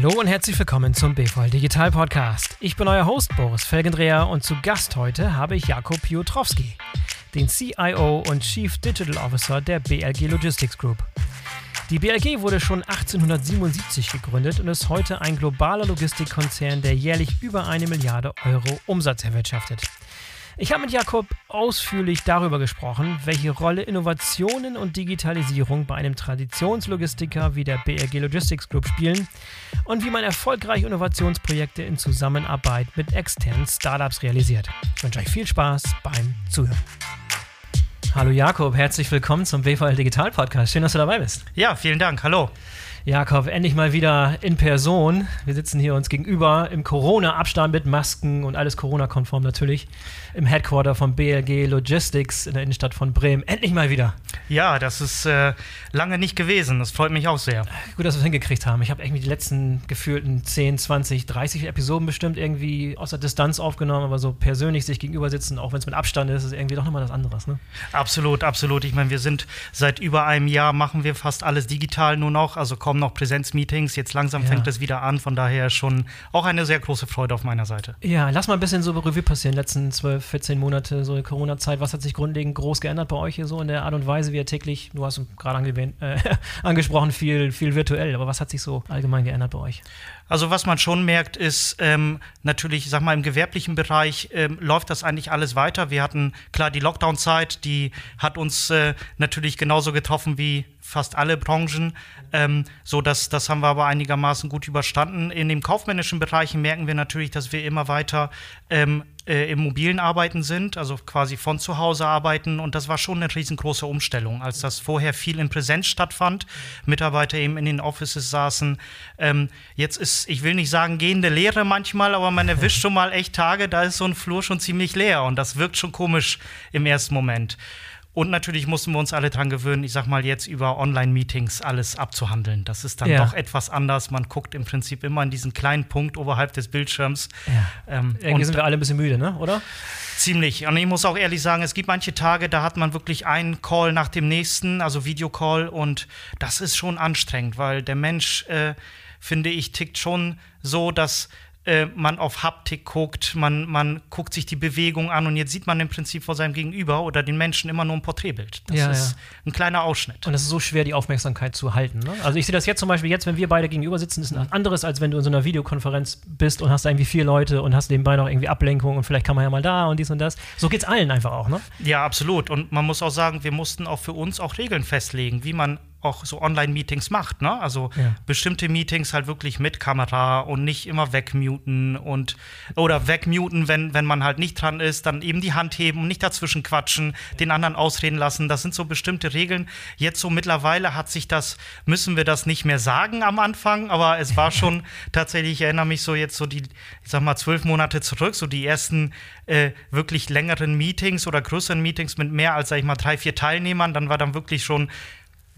Hallo und herzlich willkommen zum BVL Digital Podcast. Ich bin euer Host Boris Felgendreher und zu Gast heute habe ich Jakob Piotrowski, den CIO und Chief Digital Officer der BLG Logistics Group. Die BLG wurde schon 1877 gegründet und ist heute ein globaler Logistikkonzern, der jährlich über eine Milliarde Euro Umsatz erwirtschaftet. Ich habe mit Jakob ausführlich darüber gesprochen, welche Rolle Innovationen und Digitalisierung bei einem Traditionslogistiker wie der BRG Logistics Group spielen und wie man erfolgreiche Innovationsprojekte in Zusammenarbeit mit externen Startups realisiert. Ich wünsche euch viel Spaß beim Zuhören. Hallo Jakob, herzlich willkommen zum BVL Digital Podcast. Schön, dass du dabei bist. Ja, vielen Dank. Hallo. Jakob, endlich mal wieder in Person. Wir sitzen hier uns gegenüber im Corona-Abstand mit Masken und alles Corona-konform natürlich im Headquarter von BLG Logistics in der Innenstadt von Bremen. Endlich mal wieder. Ja, das ist äh, lange nicht gewesen. Das freut mich auch sehr. Gut, dass wir es hingekriegt haben. Ich habe irgendwie die letzten gefühlten 10, 20, 30 Episoden bestimmt irgendwie aus der Distanz aufgenommen, aber so persönlich sich gegenüber sitzen, auch wenn es mit Abstand ist, ist irgendwie doch nochmal was anderes. Ne? Absolut, absolut. Ich meine, wir sind seit über einem Jahr, machen wir fast alles digital nur noch, also kaum noch Präsenzmeetings. Jetzt langsam ja. fängt es wieder an. Von daher schon auch eine sehr große Freude auf meiner Seite. Ja, lass mal ein bisschen so Revue passieren, letzten 12, 14 Monate, so Corona-Zeit. Was hat sich grundlegend groß geändert bei euch hier so in der Art und Weise, wie ihr täglich, du hast gerade äh, angesprochen, viel, viel virtuell, aber was hat sich so allgemein geändert bei euch? Also was man schon merkt, ist ähm, natürlich, ich sag mal, im gewerblichen Bereich ähm, läuft das eigentlich alles weiter. Wir hatten klar die Lockdown-Zeit, die hat uns äh, natürlich genauso getroffen wie fast alle Branchen. Ähm, so dass das haben wir aber einigermaßen gut überstanden. In den kaufmännischen Bereichen merken wir natürlich, dass wir immer weiter ähm, äh, im mobilen Arbeiten sind, also quasi von zu Hause arbeiten. Und das war schon eine riesengroße Umstellung, als das vorher viel in Präsenz stattfand, Mitarbeiter eben in den Offices saßen. Ähm, jetzt ist, ich will nicht sagen gehende Leere manchmal, aber man erwischt schon mal echt Tage, da ist so ein Flur schon ziemlich leer und das wirkt schon komisch im ersten Moment. Und natürlich mussten wir uns alle dran gewöhnen, ich sag mal jetzt über Online-Meetings alles abzuhandeln. Das ist dann ja. doch etwas anders. Man guckt im Prinzip immer in diesen kleinen Punkt oberhalb des Bildschirms. Ja. Ähm, Irgendwie sind wir alle ein bisschen müde, ne? oder? Ziemlich. Und ich muss auch ehrlich sagen, es gibt manche Tage, da hat man wirklich einen Call nach dem nächsten, also Videocall. Und das ist schon anstrengend, weil der Mensch, äh, finde ich, tickt schon so, dass äh, man auf Haptik guckt, man, man guckt sich die Bewegung an und jetzt sieht man im Prinzip vor seinem Gegenüber oder den Menschen immer nur ein Porträtbild. Das ja, ist ja. ein kleiner Ausschnitt. Und es ist so schwer, die Aufmerksamkeit zu halten. Ne? Also ich sehe das jetzt zum Beispiel jetzt, wenn wir beide gegenüber sitzen, ist ein anderes, als wenn du in so einer Videokonferenz bist und hast irgendwie vier Leute und hast nebenbei noch irgendwie Ablenkung und vielleicht kann man ja mal da und dies und das. So geht es allen einfach auch, ne? Ja, absolut. Und man muss auch sagen, wir mussten auch für uns auch Regeln festlegen, wie man auch so Online-Meetings macht, ne? Also ja. bestimmte Meetings halt wirklich mit Kamera und nicht immer wegmuten und oder wegmuten, wenn, wenn man halt nicht dran ist, dann eben die Hand heben und nicht dazwischen quatschen, den anderen ausreden lassen. Das sind so bestimmte Regeln. Jetzt so mittlerweile hat sich das, müssen wir das nicht mehr sagen am Anfang, aber es war schon tatsächlich, ich erinnere mich so jetzt so die, ich sag mal, zwölf Monate zurück, so die ersten äh, wirklich längeren Meetings oder größeren Meetings mit mehr als, sag ich mal, drei, vier Teilnehmern, dann war dann wirklich schon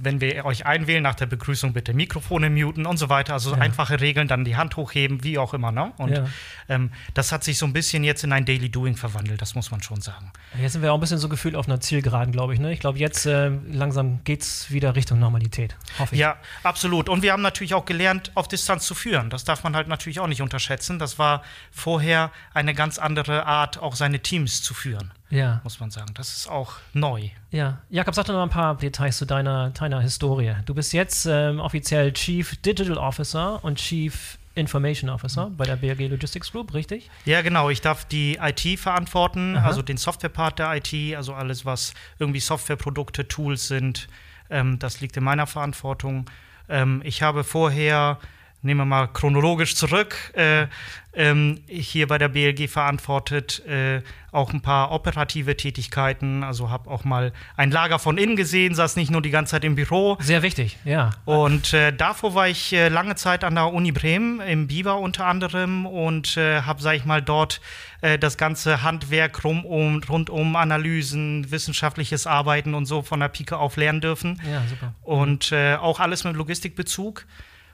wenn wir euch einwählen, nach der Begrüßung bitte Mikrofone muten und so weiter. Also ja. einfache Regeln, dann die Hand hochheben, wie auch immer. Ne? Und ja. ähm, das hat sich so ein bisschen jetzt in ein Daily Doing verwandelt, das muss man schon sagen. Jetzt sind wir auch ein bisschen so gefühlt auf einer Zielgeraden, glaube ich. Ne? Ich glaube, jetzt äh, langsam geht es wieder Richtung Normalität. Hoffe ich. Ja, absolut. Und wir haben natürlich auch gelernt, auf Distanz zu führen. Das darf man halt natürlich auch nicht unterschätzen. Das war vorher eine ganz andere Art, auch seine Teams zu führen ja. muss man sagen. Das ist auch neu. Ja. Jakob, sag doch noch ein paar Details zu deiner, deiner Historie. Du bist jetzt ähm, offiziell Chief Digital Officer und Chief Information Officer bei der BRG Logistics Group, richtig? Ja, genau. Ich darf die IT verantworten, Aha. also den Software-Part der IT, also alles, was irgendwie Softwareprodukte, Tools sind. Ähm, das liegt in meiner Verantwortung. Ähm, ich habe vorher nehmen wir mal chronologisch zurück, äh, ähm, hier bei der BLG verantwortet äh, auch ein paar operative Tätigkeiten. Also habe auch mal ein Lager von innen gesehen, saß nicht nur die ganze Zeit im Büro. Sehr wichtig, ja. Und äh, davor war ich äh, lange Zeit an der Uni Bremen, im BIWA unter anderem, und äh, habe, sag ich mal, dort äh, das ganze Handwerk rum um, rund um Analysen, wissenschaftliches Arbeiten und so von der Pike auf lernen dürfen. Ja, super. Und auch alles mit Logistikbezug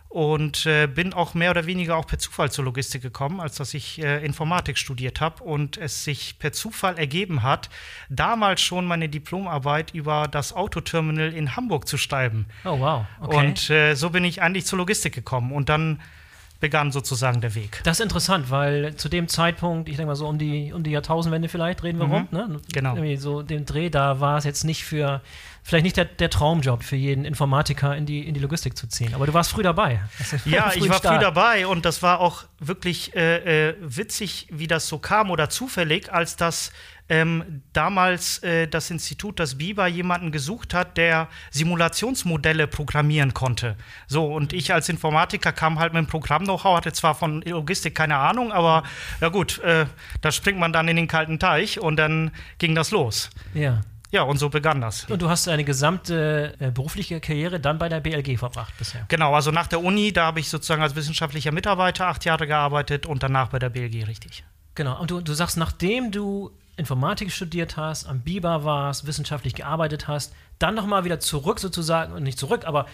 und äh, bin auch mehr oder weniger auch per Zufall zur Logistik gekommen, als dass ich äh, Informatik studiert habe und es sich per Zufall ergeben hat, damals schon meine Diplomarbeit über das Autoterminal in Hamburg zu schreiben. Oh wow. Okay. Und äh, so bin ich eigentlich zur Logistik gekommen und dann begann sozusagen der Weg. Das ist interessant, weil zu dem Zeitpunkt, ich denke mal so um die, um die Jahrtausendwende vielleicht, reden wir mhm. rum, ne? Genau. Irgendwie so dem Dreh, da war es jetzt nicht für, vielleicht nicht der, der Traumjob für jeden Informatiker in die, in die Logistik zu ziehen. Aber du warst früh dabei. Ja, ich war Start. früh dabei und das war auch wirklich äh, äh, witzig, wie das so kam oder zufällig, als das ähm, damals äh, das Institut, das BIBA, jemanden gesucht hat, der Simulationsmodelle programmieren konnte. So, und ich als Informatiker kam halt mit dem Programm-Know-how, hatte zwar von Logistik keine Ahnung, aber ja gut, äh, da springt man dann in den kalten Teich und dann ging das los. Ja. Ja, und so begann das. Und du hast deine gesamte äh, berufliche Karriere dann bei der BLG verbracht bisher? Genau, also nach der Uni, da habe ich sozusagen als wissenschaftlicher Mitarbeiter acht Jahre gearbeitet und danach bei der BLG, richtig. Genau, und du, du sagst, nachdem du Informatik studiert hast, am BIBA warst, wissenschaftlich gearbeitet hast, dann nochmal wieder zurück sozusagen, nicht zurück, aber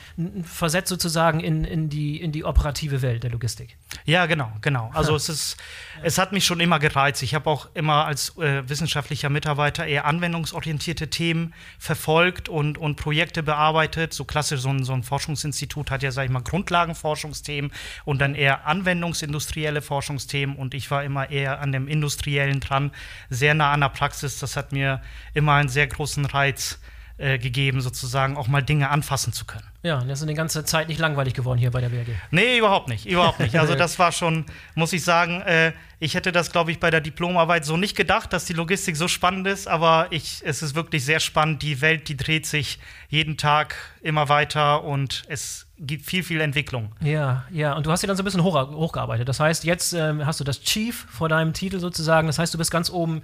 versetzt sozusagen in, in, die, in die operative Welt der Logistik. Ja, genau, genau. Also es ist, es hat mich schon immer gereizt. Ich habe auch immer als äh, wissenschaftlicher Mitarbeiter eher anwendungsorientierte Themen verfolgt und, und Projekte bearbeitet. So klassisch, so ein, so ein Forschungsinstitut hat ja, sag ich mal, Grundlagenforschungsthemen und dann eher anwendungsindustrielle Forschungsthemen und ich war immer eher an dem Industriellen dran, sehr nah an der Praxis. Das hat mir immer einen sehr großen Reiz äh, gegeben, sozusagen auch mal Dinge anfassen zu können. Ja, und das ist die ganze Zeit nicht langweilig geworden hier bei der BRG. Nee, überhaupt nicht, überhaupt nicht. Also das war schon, muss ich sagen, äh, ich hätte das, glaube ich, bei der Diplomarbeit so nicht gedacht, dass die Logistik so spannend ist, aber ich, es ist wirklich sehr spannend. Die Welt, die dreht sich jeden Tag immer weiter und es gibt viel, viel Entwicklung. Ja, ja, und du hast dir dann so ein bisschen hoch, hochgearbeitet. Das heißt, jetzt ähm, hast du das Chief vor deinem Titel sozusagen. Das heißt, du bist ganz oben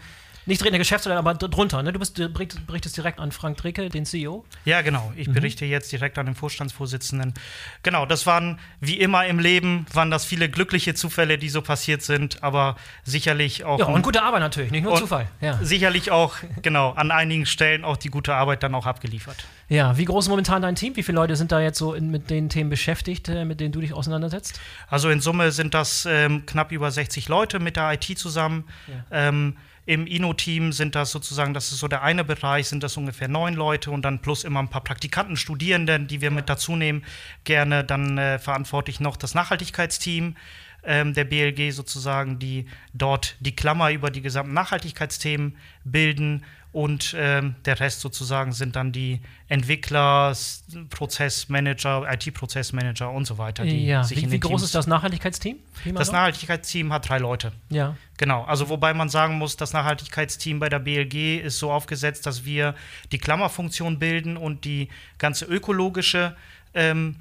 nicht direkt der Geschäftsleitung, aber drunter. Ne? Du bist, berichtest direkt an Frank Dricke, den CEO. Ja, genau. Ich mhm. berichte jetzt direkt an den Vorstandsvorsitzenden. Genau, das waren wie immer im Leben, waren das viele glückliche Zufälle, die so passiert sind, aber sicherlich auch. Ja, und gute Arbeit natürlich, nicht nur Zufall. Ja. Sicherlich auch, genau, an einigen Stellen auch die gute Arbeit dann auch abgeliefert. Ja, wie groß ist momentan dein Team? Wie viele Leute sind da jetzt so in, mit den Themen beschäftigt, äh, mit denen du dich auseinandersetzt? Also in Summe sind das ähm, knapp über 60 Leute mit der IT zusammen. Ja. Ähm, im INO-Team sind das sozusagen, das ist so der eine Bereich, sind das ungefähr neun Leute und dann plus immer ein paar Praktikanten, Studierenden, die wir mit dazu nehmen. Gerne dann äh, verantworte ich noch das Nachhaltigkeitsteam ähm, der BLG sozusagen, die dort die Klammer über die gesamten Nachhaltigkeitsthemen bilden und ähm, der Rest sozusagen sind dann die Entwickler, Prozessmanager, IT-Prozessmanager und so weiter. ja. wie, wie groß Teams ist das Nachhaltigkeitsteam? Das Nachhaltigkeitsteam hat drei Leute. Ja. Genau, also wobei man sagen muss, das Nachhaltigkeitsteam bei der BLG ist so aufgesetzt, dass wir die Klammerfunktion bilden und die ganze ökologische ähm,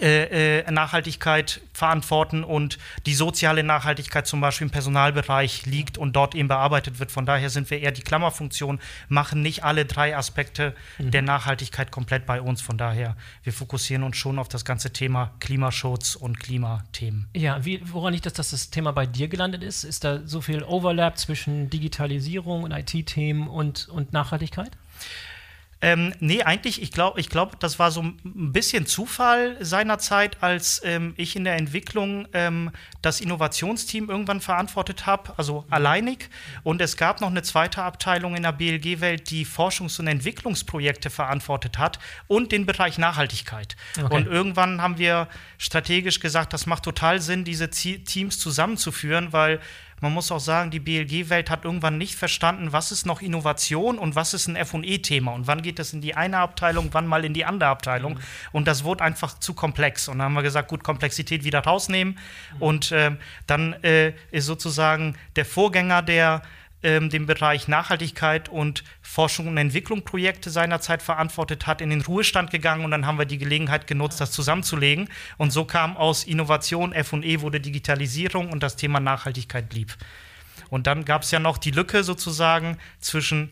äh, äh, Nachhaltigkeit verantworten und die soziale Nachhaltigkeit zum Beispiel im Personalbereich liegt und dort eben bearbeitet wird. Von daher sind wir eher die Klammerfunktion, machen nicht alle drei Aspekte mhm. der Nachhaltigkeit komplett bei uns. Von daher, wir fokussieren uns schon auf das ganze Thema Klimaschutz und Klimathemen. Ja, wie, woran liegt das, dass das Thema bei dir gelandet ist? Ist da so viel Overlap zwischen Digitalisierung und IT-Themen und, und Nachhaltigkeit? Ähm, nee, eigentlich, ich glaube, ich glaub, das war so ein bisschen Zufall seinerzeit, als ähm, ich in der Entwicklung ähm, das Innovationsteam irgendwann verantwortet habe, also alleinig. Und es gab noch eine zweite Abteilung in der BLG-Welt, die Forschungs- und Entwicklungsprojekte verantwortet hat und den Bereich Nachhaltigkeit. Okay. Und irgendwann haben wir strategisch gesagt, das macht total Sinn, diese Teams zusammenzuführen, weil man muss auch sagen, die BLG-Welt hat irgendwann nicht verstanden, was ist noch Innovation und was ist ein FE-Thema und wann geht das in die eine Abteilung, wann mal in die andere Abteilung. Mhm. Und das wurde einfach zu komplex. Und dann haben wir gesagt, gut, Komplexität wieder rausnehmen. Mhm. Und äh, dann äh, ist sozusagen der Vorgänger der ähm, den Bereich Nachhaltigkeit und Forschung und Entwicklung Projekte seinerzeit verantwortet hat, in den Ruhestand gegangen und dann haben wir die Gelegenheit genutzt, das zusammenzulegen. Und so kam aus Innovation, FE wurde Digitalisierung und das Thema Nachhaltigkeit blieb. Und dann gab es ja noch die Lücke sozusagen zwischen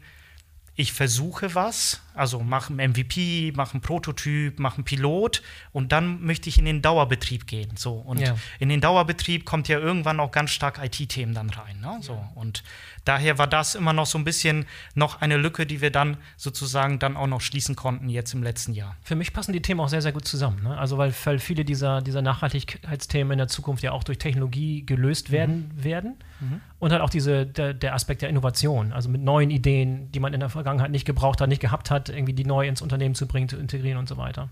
ich versuche was, also mache ein MVP, mache einen Prototyp, mache einen Pilot und dann möchte ich in den Dauerbetrieb gehen. So und ja. in den Dauerbetrieb kommt ja irgendwann auch ganz stark IT-Themen dann rein. Ne? So und daher war das immer noch so ein bisschen noch eine Lücke, die wir dann sozusagen dann auch noch schließen konnten jetzt im letzten Jahr. Für mich passen die Themen auch sehr, sehr gut zusammen. Ne? Also weil, weil viele dieser, dieser Nachhaltigkeitsthemen in der Zukunft ja auch durch Technologie gelöst werden mhm. werden. Mhm. Und halt auch diese, der, der Aspekt der Innovation, also mit neuen Ideen, die man in der Vergangenheit nicht gebraucht hat, nicht gehabt hat, hat, irgendwie die neu ins Unternehmen zu bringen, zu integrieren und so weiter.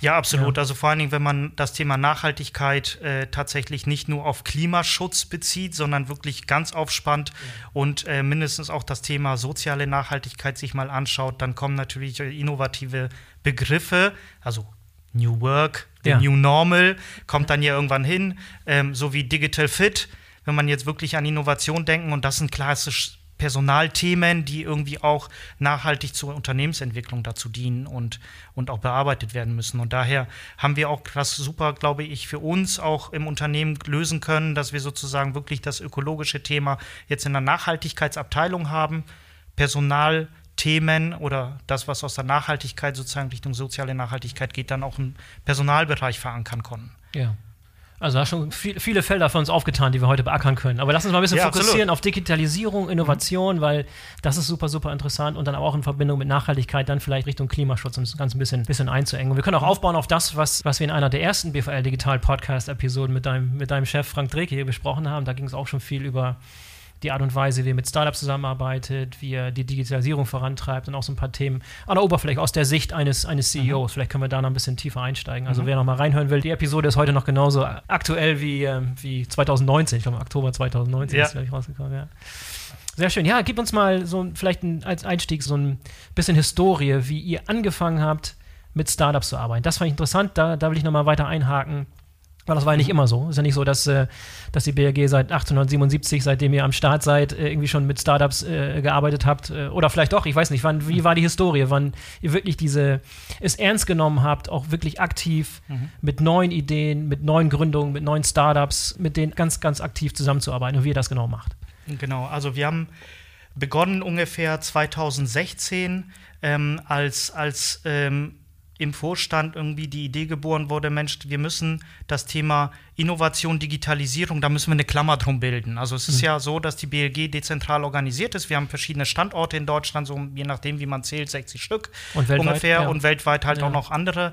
Ja, absolut. Ja. Also vor allen Dingen, wenn man das Thema Nachhaltigkeit äh, tatsächlich nicht nur auf Klimaschutz bezieht, sondern wirklich ganz aufspannt ja. und äh, mindestens auch das Thema soziale Nachhaltigkeit sich mal anschaut, dann kommen natürlich innovative Begriffe, also New Work, ja. New Normal, kommt dann ja irgendwann hin, ähm, so wie Digital Fit, wenn man jetzt wirklich an Innovation denken und das sind klassisch Personalthemen, die irgendwie auch nachhaltig zur Unternehmensentwicklung dazu dienen und, und auch bearbeitet werden müssen. Und daher haben wir auch das super, glaube ich, für uns auch im Unternehmen lösen können, dass wir sozusagen wirklich das ökologische Thema jetzt in der Nachhaltigkeitsabteilung haben, Personalthemen oder das, was aus der Nachhaltigkeit sozusagen Richtung soziale Nachhaltigkeit geht, dann auch im Personalbereich verankern konnten. Ja. Also da schon viel, viele Felder für uns aufgetan, die wir heute beackern können. Aber lass uns mal ein bisschen ja, fokussieren absolut. auf Digitalisierung, Innovation, mhm. weil das ist super, super interessant und dann auch in Verbindung mit Nachhaltigkeit dann vielleicht Richtung Klimaschutz, um das Ganze ein bisschen, bisschen einzuengen. Und wir können auch aufbauen auf das, was, was wir in einer der ersten BVL Digital Podcast Episoden mit deinem, mit deinem Chef Frank Dreke hier besprochen haben. Da ging es auch schon viel über die Art und Weise, wie er mit Startups zusammenarbeitet, wie er die Digitalisierung vorantreibt und auch so ein paar Themen an der Oberfläche aus der Sicht eines, eines CEOs. Mhm. Vielleicht können wir da noch ein bisschen tiefer einsteigen. Also mhm. wer noch mal reinhören will, die Episode ist heute noch genauso aktuell wie, äh, wie 2019. Ich glaube, Oktober 2019 ja. ist gleich rausgekommen. Ja. Sehr schön. Ja, gib uns mal so vielleicht ein, als Einstieg so ein bisschen Historie, wie ihr angefangen habt, mit Startups zu arbeiten. Das fand ich interessant. Da, da will ich noch mal weiter einhaken. Weil das war ja nicht immer so. Ist ja nicht so, dass, äh, dass die BRG seit 1877, seitdem ihr am Start seid, äh, irgendwie schon mit Startups äh, gearbeitet habt. Äh, oder vielleicht doch, ich weiß nicht. Wann, wie war die Historie? Wann ihr wirklich diese, es ernst genommen habt, auch wirklich aktiv mhm. mit neuen Ideen, mit neuen Gründungen, mit neuen Startups, mit denen ganz, ganz aktiv zusammenzuarbeiten und wie ihr das genau macht. Genau, also wir haben begonnen ungefähr 2016 ähm, als, als ähm, im Vorstand irgendwie die Idee geboren wurde, Mensch, wir müssen das Thema Innovation, Digitalisierung, da müssen wir eine Klammer drum bilden. Also es ist mhm. ja so, dass die BLG dezentral organisiert ist. Wir haben verschiedene Standorte in Deutschland, so je nachdem, wie man zählt, 60 Stück und weltweit, ungefähr ja. und weltweit halt ja. auch noch andere.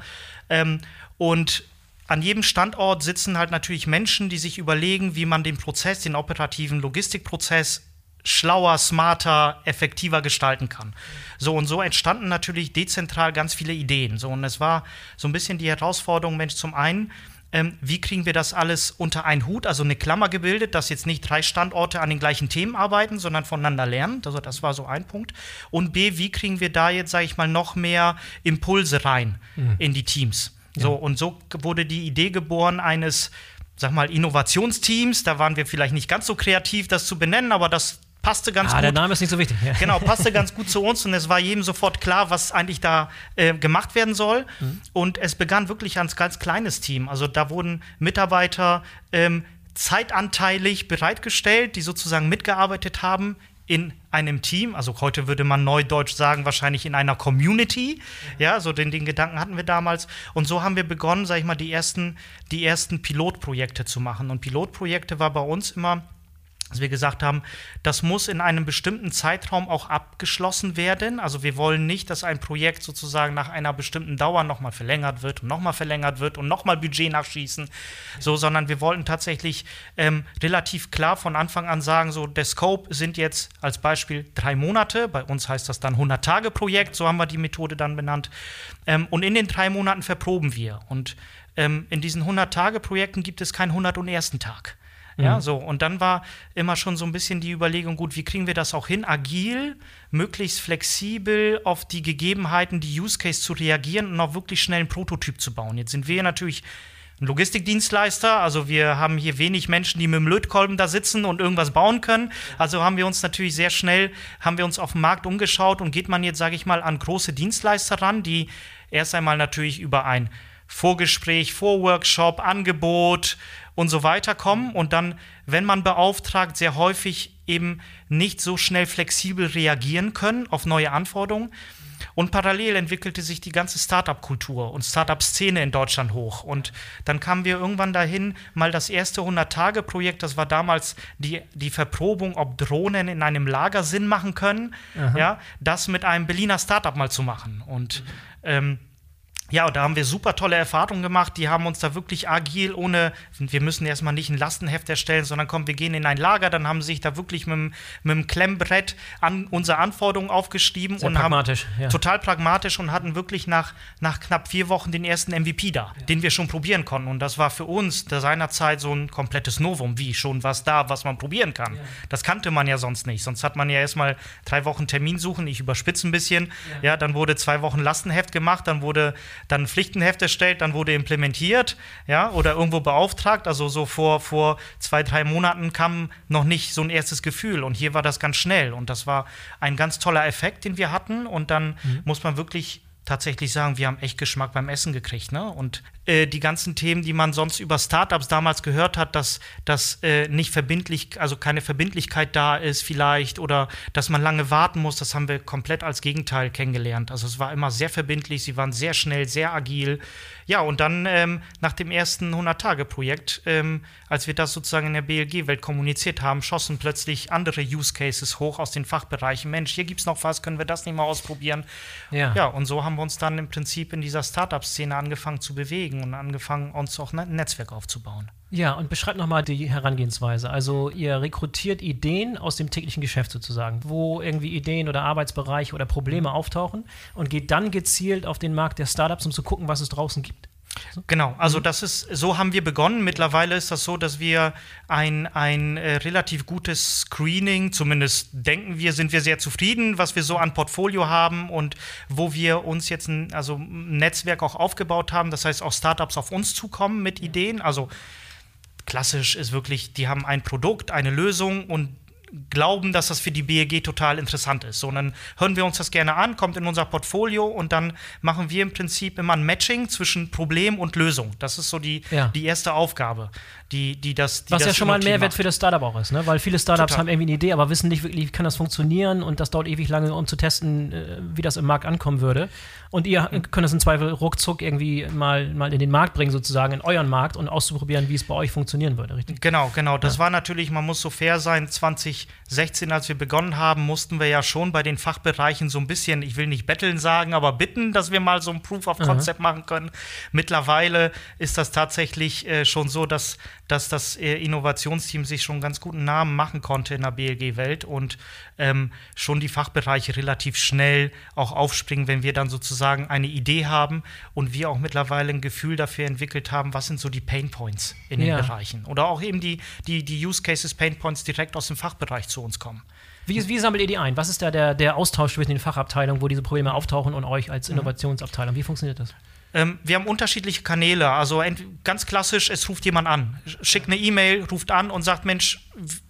Ähm, und an jedem Standort sitzen halt natürlich Menschen, die sich überlegen, wie man den Prozess, den operativen Logistikprozess schlauer, smarter, effektiver gestalten kann. So und so entstanden natürlich dezentral ganz viele Ideen. So und es war so ein bisschen die Herausforderung, Mensch, zum einen, ähm, wie kriegen wir das alles unter einen Hut, also eine Klammer gebildet, dass jetzt nicht drei Standorte an den gleichen Themen arbeiten, sondern voneinander lernen. Also das war so ein Punkt. Und B, wie kriegen wir da jetzt, sage ich mal, noch mehr Impulse rein mhm. in die Teams? Ja. So und so wurde die Idee geboren eines sag mal, Innovationsteams. Da waren wir vielleicht nicht ganz so kreativ, das zu benennen, aber das passte ganz ah, gut. Der Name ist nicht so wichtig. Genau, passte ganz gut zu uns und es war jedem sofort klar, was eigentlich da äh, gemacht werden soll. Mhm. Und es begann wirklich als ganz kleines Team. Also da wurden Mitarbeiter ähm, zeitanteilig bereitgestellt, die sozusagen mitgearbeitet haben in einem Team, also heute würde man neudeutsch sagen, wahrscheinlich in einer Community. Ja, so den, den Gedanken hatten wir damals. Und so haben wir begonnen, sag ich mal, die ersten, die ersten Pilotprojekte zu machen. Und Pilotprojekte war bei uns immer dass wir gesagt haben, das muss in einem bestimmten Zeitraum auch abgeschlossen werden. Also wir wollen nicht, dass ein Projekt sozusagen nach einer bestimmten Dauer nochmal verlängert wird und nochmal verlängert wird und nochmal Budget nachschießen, so, sondern wir wollten tatsächlich ähm, relativ klar von Anfang an sagen, so der Scope sind jetzt als Beispiel drei Monate, bei uns heißt das dann 100-Tage-Projekt, so haben wir die Methode dann benannt. Ähm, und in den drei Monaten verproben wir. Und ähm, in diesen 100-Tage-Projekten gibt es keinen 101. Tag. Ja, mhm. so. Und dann war immer schon so ein bisschen die Überlegung, gut, wie kriegen wir das auch hin, agil, möglichst flexibel auf die Gegebenheiten, die Use Case zu reagieren und auch wirklich schnell einen Prototyp zu bauen. Jetzt sind wir natürlich ein Logistikdienstleister, also wir haben hier wenig Menschen, die mit dem Lötkolben da sitzen und irgendwas bauen können. Also haben wir uns natürlich sehr schnell, haben wir uns auf dem Markt umgeschaut und geht man jetzt, sage ich mal, an große Dienstleister ran, die erst einmal natürlich über ein Vorgespräch, Vorworkshop, Angebot, und so weiter kommen und dann, wenn man beauftragt, sehr häufig eben nicht so schnell flexibel reagieren können auf neue Anforderungen. Und parallel entwickelte sich die ganze Startup-Kultur und Startup-Szene in Deutschland hoch. Und dann kamen wir irgendwann dahin, mal das erste 100-Tage-Projekt, das war damals die, die Verprobung, ob Drohnen in einem Lager Sinn machen können, ja, das mit einem Berliner Startup mal zu machen. Und ähm, Ja, und da haben wir super tolle Erfahrungen gemacht. Die haben uns da wirklich agil, ohne, wir müssen erstmal nicht ein Lastenheft erstellen, sondern komm, wir gehen in ein Lager. Dann haben sie sich da wirklich mit, mit dem Klemmbrett an unsere Anforderungen aufgeschrieben Sehr und pragmatisch, haben ja. total pragmatisch und hatten wirklich nach, nach knapp vier Wochen den ersten MVP da, den wir schon probieren konnten. Und das war für uns da seinerzeit so ein komplettes Novum, wie schon was da, was man probieren kann. Das kannte man ja sonst nicht. Sonst hat man ja erstmal drei Wochen Termin suchen. Ich überspitze ein bisschen. Ja. dann wurde zwei Wochen Lastenheft gemacht, dann wurde dann ein Pflichtenheft erstellt, dann wurde implementiert, ja, oder irgendwo beauftragt. Also so vor, vor zwei, drei Monaten kam noch nicht so ein erstes Gefühl. Und hier war das ganz schnell. Und das war ein ganz toller Effekt, den wir hatten. Und dann muss man wirklich tatsächlich sagen, wir haben echt Geschmack beim Essen gekriegt. Ne? Und äh, die ganzen Themen, die man sonst über Startups damals gehört hat, dass, dass äh, nicht verbindlich, also keine Verbindlichkeit da ist vielleicht oder dass man lange warten muss, das haben wir komplett als Gegenteil kennengelernt. Also es war immer sehr verbindlich, sie waren sehr schnell, sehr agil. Ja, und dann ähm, nach dem ersten 100-Tage-Projekt, ähm, als wir das sozusagen in der BLG-Welt kommuniziert haben, schossen plötzlich andere Use Cases hoch aus den Fachbereichen. Mensch, hier gibt es noch was, können wir das nicht mal ausprobieren? Ja. Ja, und so haben wir uns dann im Prinzip in dieser Startup-Szene angefangen zu bewegen und angefangen, uns auch ein Netzwerk aufzubauen. Ja, und beschreibt nochmal die Herangehensweise. Also ihr rekrutiert Ideen aus dem täglichen Geschäft sozusagen, wo irgendwie Ideen oder Arbeitsbereiche oder Probleme auftauchen und geht dann gezielt auf den Markt der Startups, um zu gucken, was es draußen gibt. Genau, also das ist, so haben wir begonnen. Mittlerweile ist das so, dass wir ein, ein äh, relativ gutes Screening, zumindest denken wir, sind wir sehr zufrieden, was wir so an Portfolio haben und wo wir uns jetzt ein, also ein Netzwerk auch aufgebaut haben. Das heißt, auch Startups auf uns zukommen mit Ideen. Also klassisch ist wirklich, die haben ein Produkt, eine Lösung und glauben, dass das für die BEG total interessant ist. So, und dann hören wir uns das gerne an, kommt in unser Portfolio und dann machen wir im Prinzip immer ein Matching zwischen Problem und Lösung. Das ist so die, Ja. die erste Aufgabe, die, die das die Was das ja schon mal ein Mehrwert macht. für das Startup auch ist, ne? weil viele Startups Total. haben irgendwie eine Idee, aber wissen nicht wirklich, wie kann das funktionieren und das dauert ewig lange, um zu testen, äh, wie das im Markt ankommen würde. Und ihr könnt das im Zweifel ruckzuck irgendwie mal, mal in den Markt bringen, sozusagen, in euren Markt und auszuprobieren, wie es bei euch funktionieren würde, richtig? Genau, genau. Das war natürlich, man muss so fair sein, 2016, als wir begonnen haben, mussten wir ja schon bei den Fachbereichen so ein bisschen, ich will nicht betteln sagen, aber bitten, dass wir mal so ein Proof of Concept machen können. Mittlerweile ist das tatsächlich äh, schon so, dass, dass das äh, Innovationsteam sich schon einen ganz guten Namen machen konnte in der BLG-Welt und ähm, schon die Fachbereiche relativ schnell auch aufspringen, wenn wir dann sozusagen eine Idee haben und wir auch mittlerweile ein Gefühl dafür entwickelt haben, was sind so die Pain Points in den Ja. Bereichen. Oder auch eben die, die, die Use Cases, Pain Points direkt aus dem Fachbereich zu uns kommen. Wie, wie sammelt ihr die ein? Was ist da der, der Austausch zwischen den Fachabteilungen, wo diese Probleme auftauchen und euch Mhm. als Innovationsabteilung? Wie funktioniert das? Ähm, wir haben unterschiedliche Kanäle. Also ganz klassisch, es ruft jemand an, schickt eine E-Mail, ruft an und sagt, Mensch,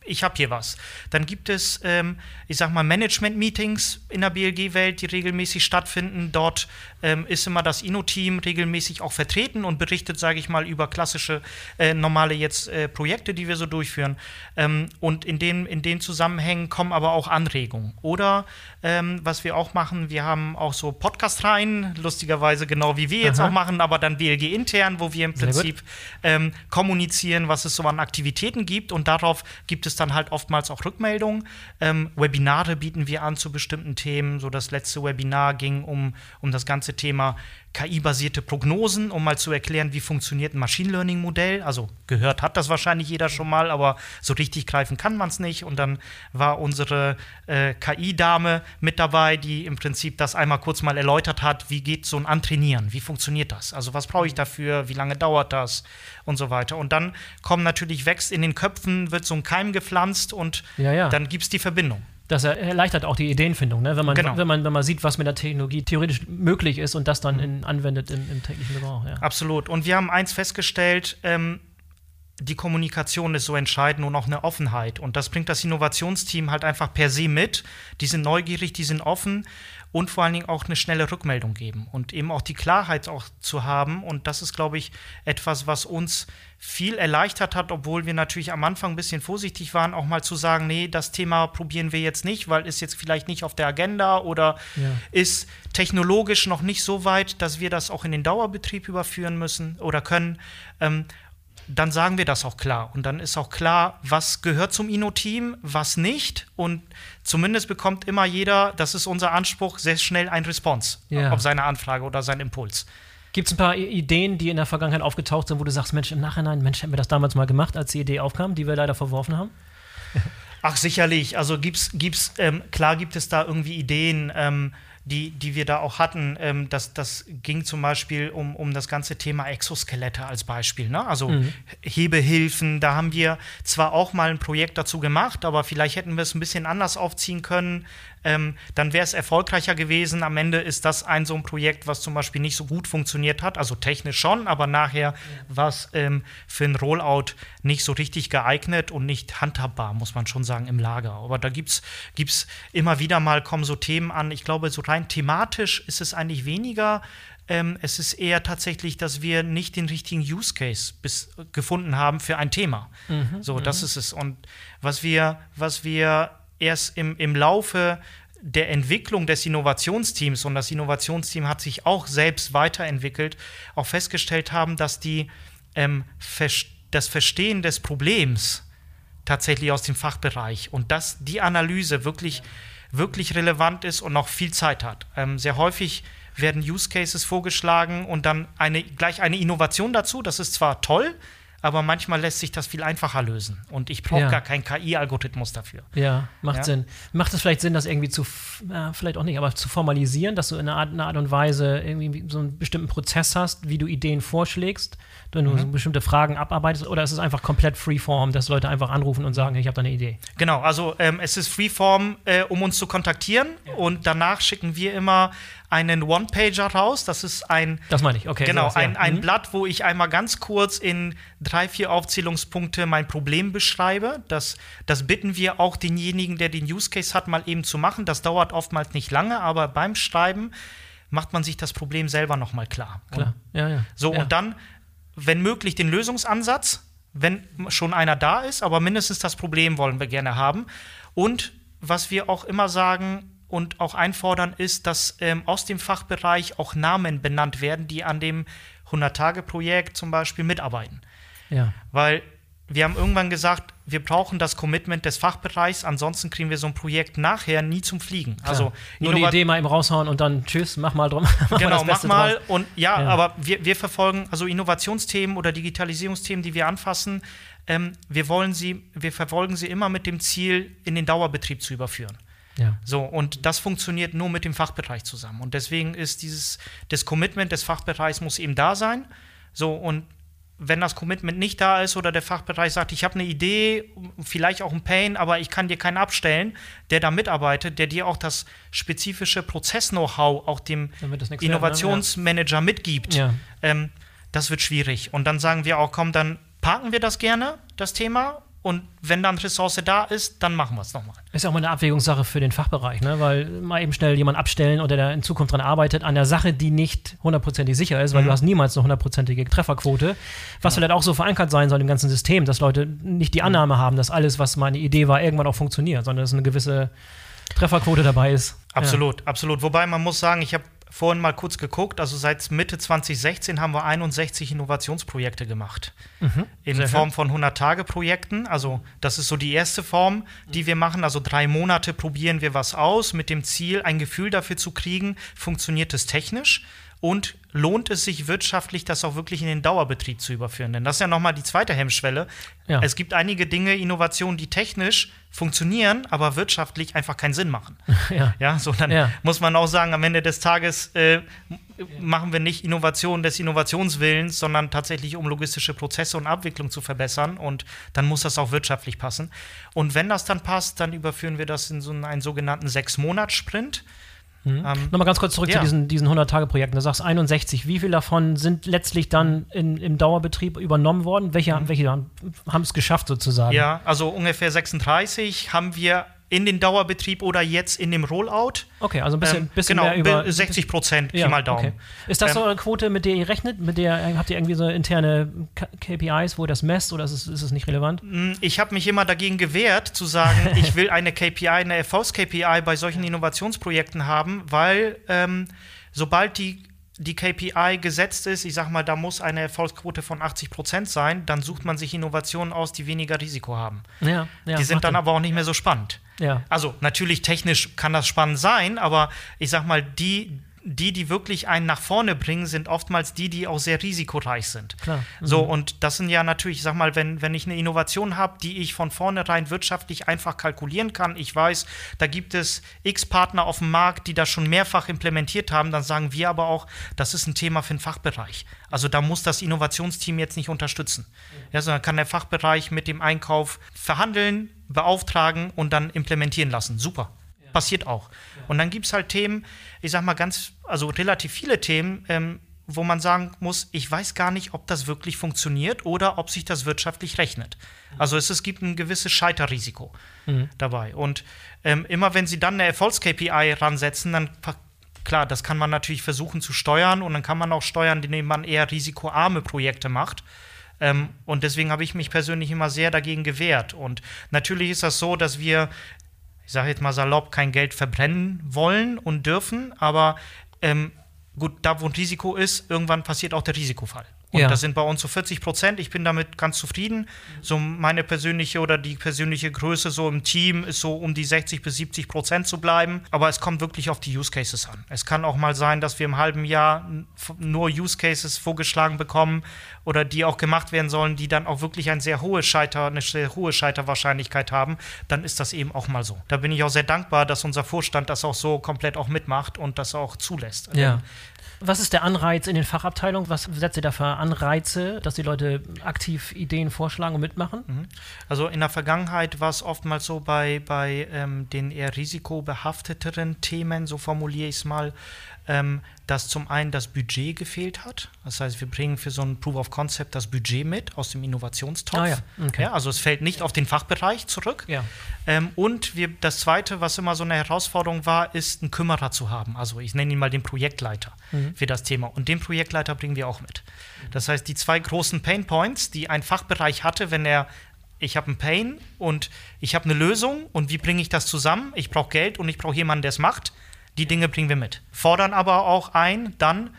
ich habe hier was. Dann gibt es, ähm, ich sag mal, Management-Meetings in der BLG-Welt, die regelmäßig stattfinden. Dort ähm, ist immer das Inno-Team regelmäßig auch vertreten und berichtet, sage ich mal, über klassische, äh, normale jetzt äh, Projekte, die wir so durchführen. Ähm, und in den, in den Zusammenhängen kommen aber auch Anregungen. Oder ähm, was wir auch machen, wir haben auch so Podcast-Reihen, lustigerweise genau wie wir jetzt Aha. auch machen, aber dann BLG intern, wo wir im. Prinzip ähm, kommunizieren, was es so an Aktivitäten gibt und darauf gibt es dann halt oftmals auch Rückmeldungen. Ähm, Webinare bieten wir an zu bestimmten Themen. So das letzte Webinar ging um, um das ganze Thema KI-basierte Prognosen, um mal zu erklären, wie funktioniert ein Machine Learning-Modell. Also gehört hat das wahrscheinlich jeder schon mal, aber so richtig greifen kann man es nicht. Und dann war unsere äh, KI-Dame mit dabei, die im Prinzip das einmal kurz mal erläutert hat, wie geht so ein Antrainieren, wie funktioniert das? Also was brauche ich dafür, wie lange dauert das und so weiter. Und dann kommen natürlich, wächst in den Köpfen, wird so ein Keim gepflanzt und Ja, ja. dann gibt es die Verbindung. Das er- erleichtert auch die Ideenfindung, ne? wenn, man, Genau. wenn, man, wenn man sieht, was mit der Technologie theoretisch möglich ist und das dann in, anwendet im, im täglichen Gebrauch. Ja. Absolut. Und wir haben eins festgestellt, ähm, die Kommunikation ist so entscheidend und auch eine Offenheit. Und das bringt das Innovationsteam halt einfach per se mit. Die sind neugierig, die sind offen und vor allen Dingen auch eine schnelle Rückmeldung geben und eben auch die Klarheit auch zu haben. Und das ist, glaube ich, etwas, was uns viel erleichtert hat, obwohl wir natürlich am Anfang ein bisschen vorsichtig waren, auch mal zu sagen, nee, das Thema probieren wir jetzt nicht, weil ist jetzt vielleicht nicht auf der Agenda oder Ja. ist technologisch noch nicht so weit, dass wir das auch in den Dauerbetrieb überführen müssen oder können. Ähm, dann sagen wir das auch klar. Und dann ist auch klar, was gehört zum Inno-Team, was nicht. Und zumindest bekommt immer jeder, das ist unser Anspruch, sehr schnell ein Response Ja. auf seine Anfrage oder seinen Impuls. Gibt es ein paar Ideen, die in der Vergangenheit aufgetaucht sind, wo du sagst, Mensch, im Nachhinein, Mensch, hätten wir das damals mal gemacht, als die Idee aufkam, die wir leider verworfen haben? Ach, sicherlich. Also gibt's, gibt's, ähm, klar gibt es da irgendwie Ideen. Ähm, die, die wir da auch hatten, ähm, das, das ging zum Beispiel um, um das ganze Thema Exoskelette als Beispiel. Ne? Also mhm. Hebehilfen, da haben wir zwar auch mal ein Projekt dazu gemacht, aber vielleicht hätten wir es ein bisschen anders aufziehen können ähm, dann wäre es erfolgreicher gewesen. Am Ende ist das ein so ein Projekt, was zum Beispiel nicht so gut funktioniert hat, also technisch schon, aber nachher ja. war es ähm, für ein Rollout nicht so richtig geeignet und nicht handhabbar, muss man schon sagen, im Lager. Aber da gibt es immer wieder mal, kommen so Themen an. Ich glaube, so rein thematisch ist es eigentlich weniger. Ähm, es ist eher tatsächlich, dass wir nicht den richtigen Use Case bis, gefunden haben für ein Thema. Mhm, so, das mhm. ist es. Und was wir, was wir erst im, im Laufe der Entwicklung des Innovationsteams, und das Innovationsteam hat sich auch selbst weiterentwickelt, auch festgestellt haben, dass die, ähm, das Verstehen des Problems tatsächlich aus dem Fachbereich und dass die Analyse wirklich, wirklich relevant ist und noch viel Zeit hat. Ähm, sehr häufig werden Use Cases vorgeschlagen und dann eine, gleich eine Innovation dazu. Das ist zwar toll, aber manchmal lässt sich das viel einfacher lösen. Und ich brauche ja. gar keinen KI-Algorithmus dafür. Ja, macht ja? Sinn. Macht es vielleicht Sinn, das irgendwie zu, ja, vielleicht auch nicht, aber zu formalisieren, dass du in einer Art, einer Art und Weise irgendwie so einen bestimmten Prozess hast, wie du Ideen vorschlägst, wenn du mhm. so bestimmte Fragen abarbeitest, oder ist es einfach komplett Freeform, dass Leute einfach anrufen und sagen, hey, ich habe da eine Idee? Genau, also ähm, es ist Freeform, äh, um uns zu kontaktieren und danach schicken wir immer einen One-Pager raus. Das ist ein. Das meine ich, okay. Genau, sowas, ein, ja. ein mhm. Blatt, wo ich einmal ganz kurz in drei, vier Aufzählungspunkte mein Problem beschreibe. Das, das bitten wir auch denjenigen, der den Use Case hat, mal eben zu machen. Das dauert oftmals nicht lange, aber beim Schreiben macht man sich das Problem selber nochmal klar. Klar, und, ja, ja. So, ja. und dann, wenn möglich, den Lösungsansatz, wenn schon einer da ist, aber mindestens das Problem wollen wir gerne haben. Und was wir auch immer sagen, und auch einfordern, ist, dass ähm, aus dem Fachbereich auch Namen benannt werden, die an dem 100-Tage-Projekt zum Beispiel mitarbeiten. Ja. Weil wir haben irgendwann gesagt, wir brauchen das Commitment des Fachbereichs, ansonsten kriegen wir so ein Projekt nachher nie zum Fliegen. Klar. Also nur die Idee mal eben raushauen und dann tschüss, mach mal drum. mach genau, mach mal draus. und ja, ja, aber wir, wir verfolgen also Innovationsthemen oder Digitalisierungsthemen, die wir anfassen. Ähm, wir wollen sie, wir verfolgen sie immer mit dem Ziel, in den Dauerbetrieb zu überführen. Ja. So, und das funktioniert nur mit dem Fachbereich zusammen. Und deswegen ist dieses, das Commitment des Fachbereichs muss eben da sein. So, und wenn das Commitment nicht da ist oder der Fachbereich sagt, ich habe eine Idee, vielleicht auch ein Pain, aber ich kann dir keinen abstellen, der da mitarbeitet, der dir auch das spezifische Prozess-Know-how auch dem Innovationsmanager ja. mitgibt, ja. Ähm, das wird schwierig. Und dann sagen wir auch, komm, dann parken wir das gerne, das Thema, und wenn dann Ressource da ist, dann machen wir es nochmal. Ist ja auch mal eine Abwägungssache für den Fachbereich, ne? weil mal eben schnell jemand abstellen oder der in Zukunft daran arbeitet, an der Sache, die nicht hundertprozentig sicher ist, weil mhm. du hast niemals eine hundertprozentige Trefferquote, was ja. vielleicht auch so verankert sein soll im ganzen System, dass Leute nicht die mhm. Annahme haben, dass alles, was meine Idee war, irgendwann auch funktioniert, sondern dass eine gewisse Trefferquote dabei ist. Absolut, ja. absolut. Wobei man muss sagen, ich habe vorhin mal kurz geguckt. Also seit Mitte 2016 haben wir 61 Innovationsprojekte gemacht. Mhm, in Form von 100-Tage-Projekten. Also das ist so die erste Form, die wir machen. Also drei Monate probieren wir was aus mit dem Ziel, ein Gefühl dafür zu kriegen, funktioniert es technisch und lohnt es sich wirtschaftlich, das auch wirklich in den Dauerbetrieb zu überführen? Denn das ist ja nochmal die zweite Hemmschwelle. Ja. Es gibt einige Dinge, Innovationen, die technisch funktionieren, aber wirtschaftlich einfach keinen Sinn machen. Ja, ja so dann ja. muss man auch sagen, am Ende des Tages äh, machen wir nicht Innovation des Innovationswillens, sondern tatsächlich, um logistische Prozesse und Abwicklung zu verbessern. Und dann muss das auch wirtschaftlich passen. Und wenn das dann passt, dann überführen wir das in so einen sogenannten Sechs-Monats-Sprint. Mhm. Ähm, Nochmal ganz kurz zurück ja. zu diesen, diesen 100-Tage-Projekten. Du sagst 61. Wie viele davon sind letztlich dann in, im Dauerbetrieb übernommen worden? Welche, mhm. welche haben es geschafft sozusagen? Ja, also ungefähr 36 haben wir in den Dauerbetrieb oder jetzt in dem Rollout. Okay, also ein bisschen, ähm, bisschen genau, mehr über 60 Prozent, ja, mal Daumen. Okay. Ist das ähm, so eine Quote, mit der ihr rechnet? Mit der habt ihr irgendwie so interne KPIs, wo ihr das messt oder ist es, ist es nicht relevant? Mm, ich habe mich immer dagegen gewehrt, zu sagen, ich will eine KPI, eine Erfolgs-KPI bei solchen Innovationsprojekten haben, weil ähm, sobald die die KPI gesetzt ist, ich sag mal, da muss eine Erfolgsquote von 80 Prozent sein, dann sucht man sich Innovationen aus, die weniger Risiko haben. Ja, ja, die sind dann aber auch nicht mehr so spannend. Ja. Also natürlich technisch kann das spannend sein, aber ich sag mal, die, die, die wirklich einen nach vorne bringen, sind oftmals die, die auch sehr risikoreich sind. Klar. So, Mhm. und das sind ja natürlich, ich sag mal, wenn, wenn ich eine Innovation habe, die ich von vornherein wirtschaftlich einfach kalkulieren kann, ich weiß, da gibt es x Partner auf dem Markt, die das schon mehrfach implementiert haben, dann sagen wir aber auch, das ist ein Thema für den Fachbereich. Also da muss das Innovationsteam jetzt nicht unterstützen. Ja, sondern kann der Fachbereich mit dem Einkauf verhandeln, beauftragen und dann implementieren lassen. Super. Passiert auch. Und dann gibt es halt Themen, ich sag mal ganz, also relativ viele Themen, ähm, wo man sagen muss, ich weiß gar nicht, ob das wirklich funktioniert oder ob sich das wirtschaftlich rechnet. Also es, es gibt ein gewisses Scheiterrisiko dabei. Und ähm, immer wenn Sie dann eine Erfolgs-KPI ransetzen, dann klar, das kann man natürlich versuchen zu steuern und dann kann man auch steuern, indem man eher risikoarme Projekte macht. Ähm, und deswegen habe ich mich persönlich immer sehr dagegen gewehrt. Und natürlich ist das so, dass wir, ich sage jetzt mal salopp, kein Geld verbrennen wollen und dürfen, aber ähm, gut, da wo ein Risiko ist, irgendwann passiert auch der Risikofall. Und Ja. das sind bei uns so 40 Prozent. Ich bin damit ganz zufrieden. So meine persönliche oder die persönliche Größe so im Team ist so um die 60 bis 70 Prozent zu bleiben. Aber es kommt wirklich auf die Use Cases an. Es kann auch mal sein, dass wir im halben Jahr nur Use Cases vorgeschlagen bekommen oder die auch gemacht werden sollen, die dann auch wirklich ein sehr hohe Scheiter, eine sehr hohe Scheiterwahrscheinlichkeit haben. Dann ist das eben auch mal so. Da bin ich auch sehr dankbar, dass unser Vorstand das auch so komplett auch mitmacht und das auch zulässt. Ja. Was ist der Anreiz in den Fachabteilungen? Was setzt ihr da für Anreize, dass die Leute aktiv Ideen vorschlagen und mitmachen? Also in der Vergangenheit war es oftmals so bei, bei ähm, den eher risikobehafteteren Themen, so formuliere ich es mal, ähm, dass zum einen das Budget gefehlt hat. Das heißt, wir bringen für so ein Proof of Concept das Budget mit aus dem Innovationstopf. Ah ja, okay. ja, also es fällt nicht auf den Fachbereich zurück. Ja. Ähm, und wir, das Zweite, was immer so eine Herausforderung war, ist, einen Kümmerer zu haben. Also ich nenne ihn mal den Projektleiter für das Thema. Und den Projektleiter bringen wir auch mit. Das heißt, die zwei großen Pain Points, die ein Fachbereich hatte, wenn er, ich habe einen Pain und ich habe eine Lösung und wie bringe ich das zusammen? Ich brauche Geld und ich brauche jemanden, der es macht. Die Dinge bringen wir mit. Fordern aber auch ein, dann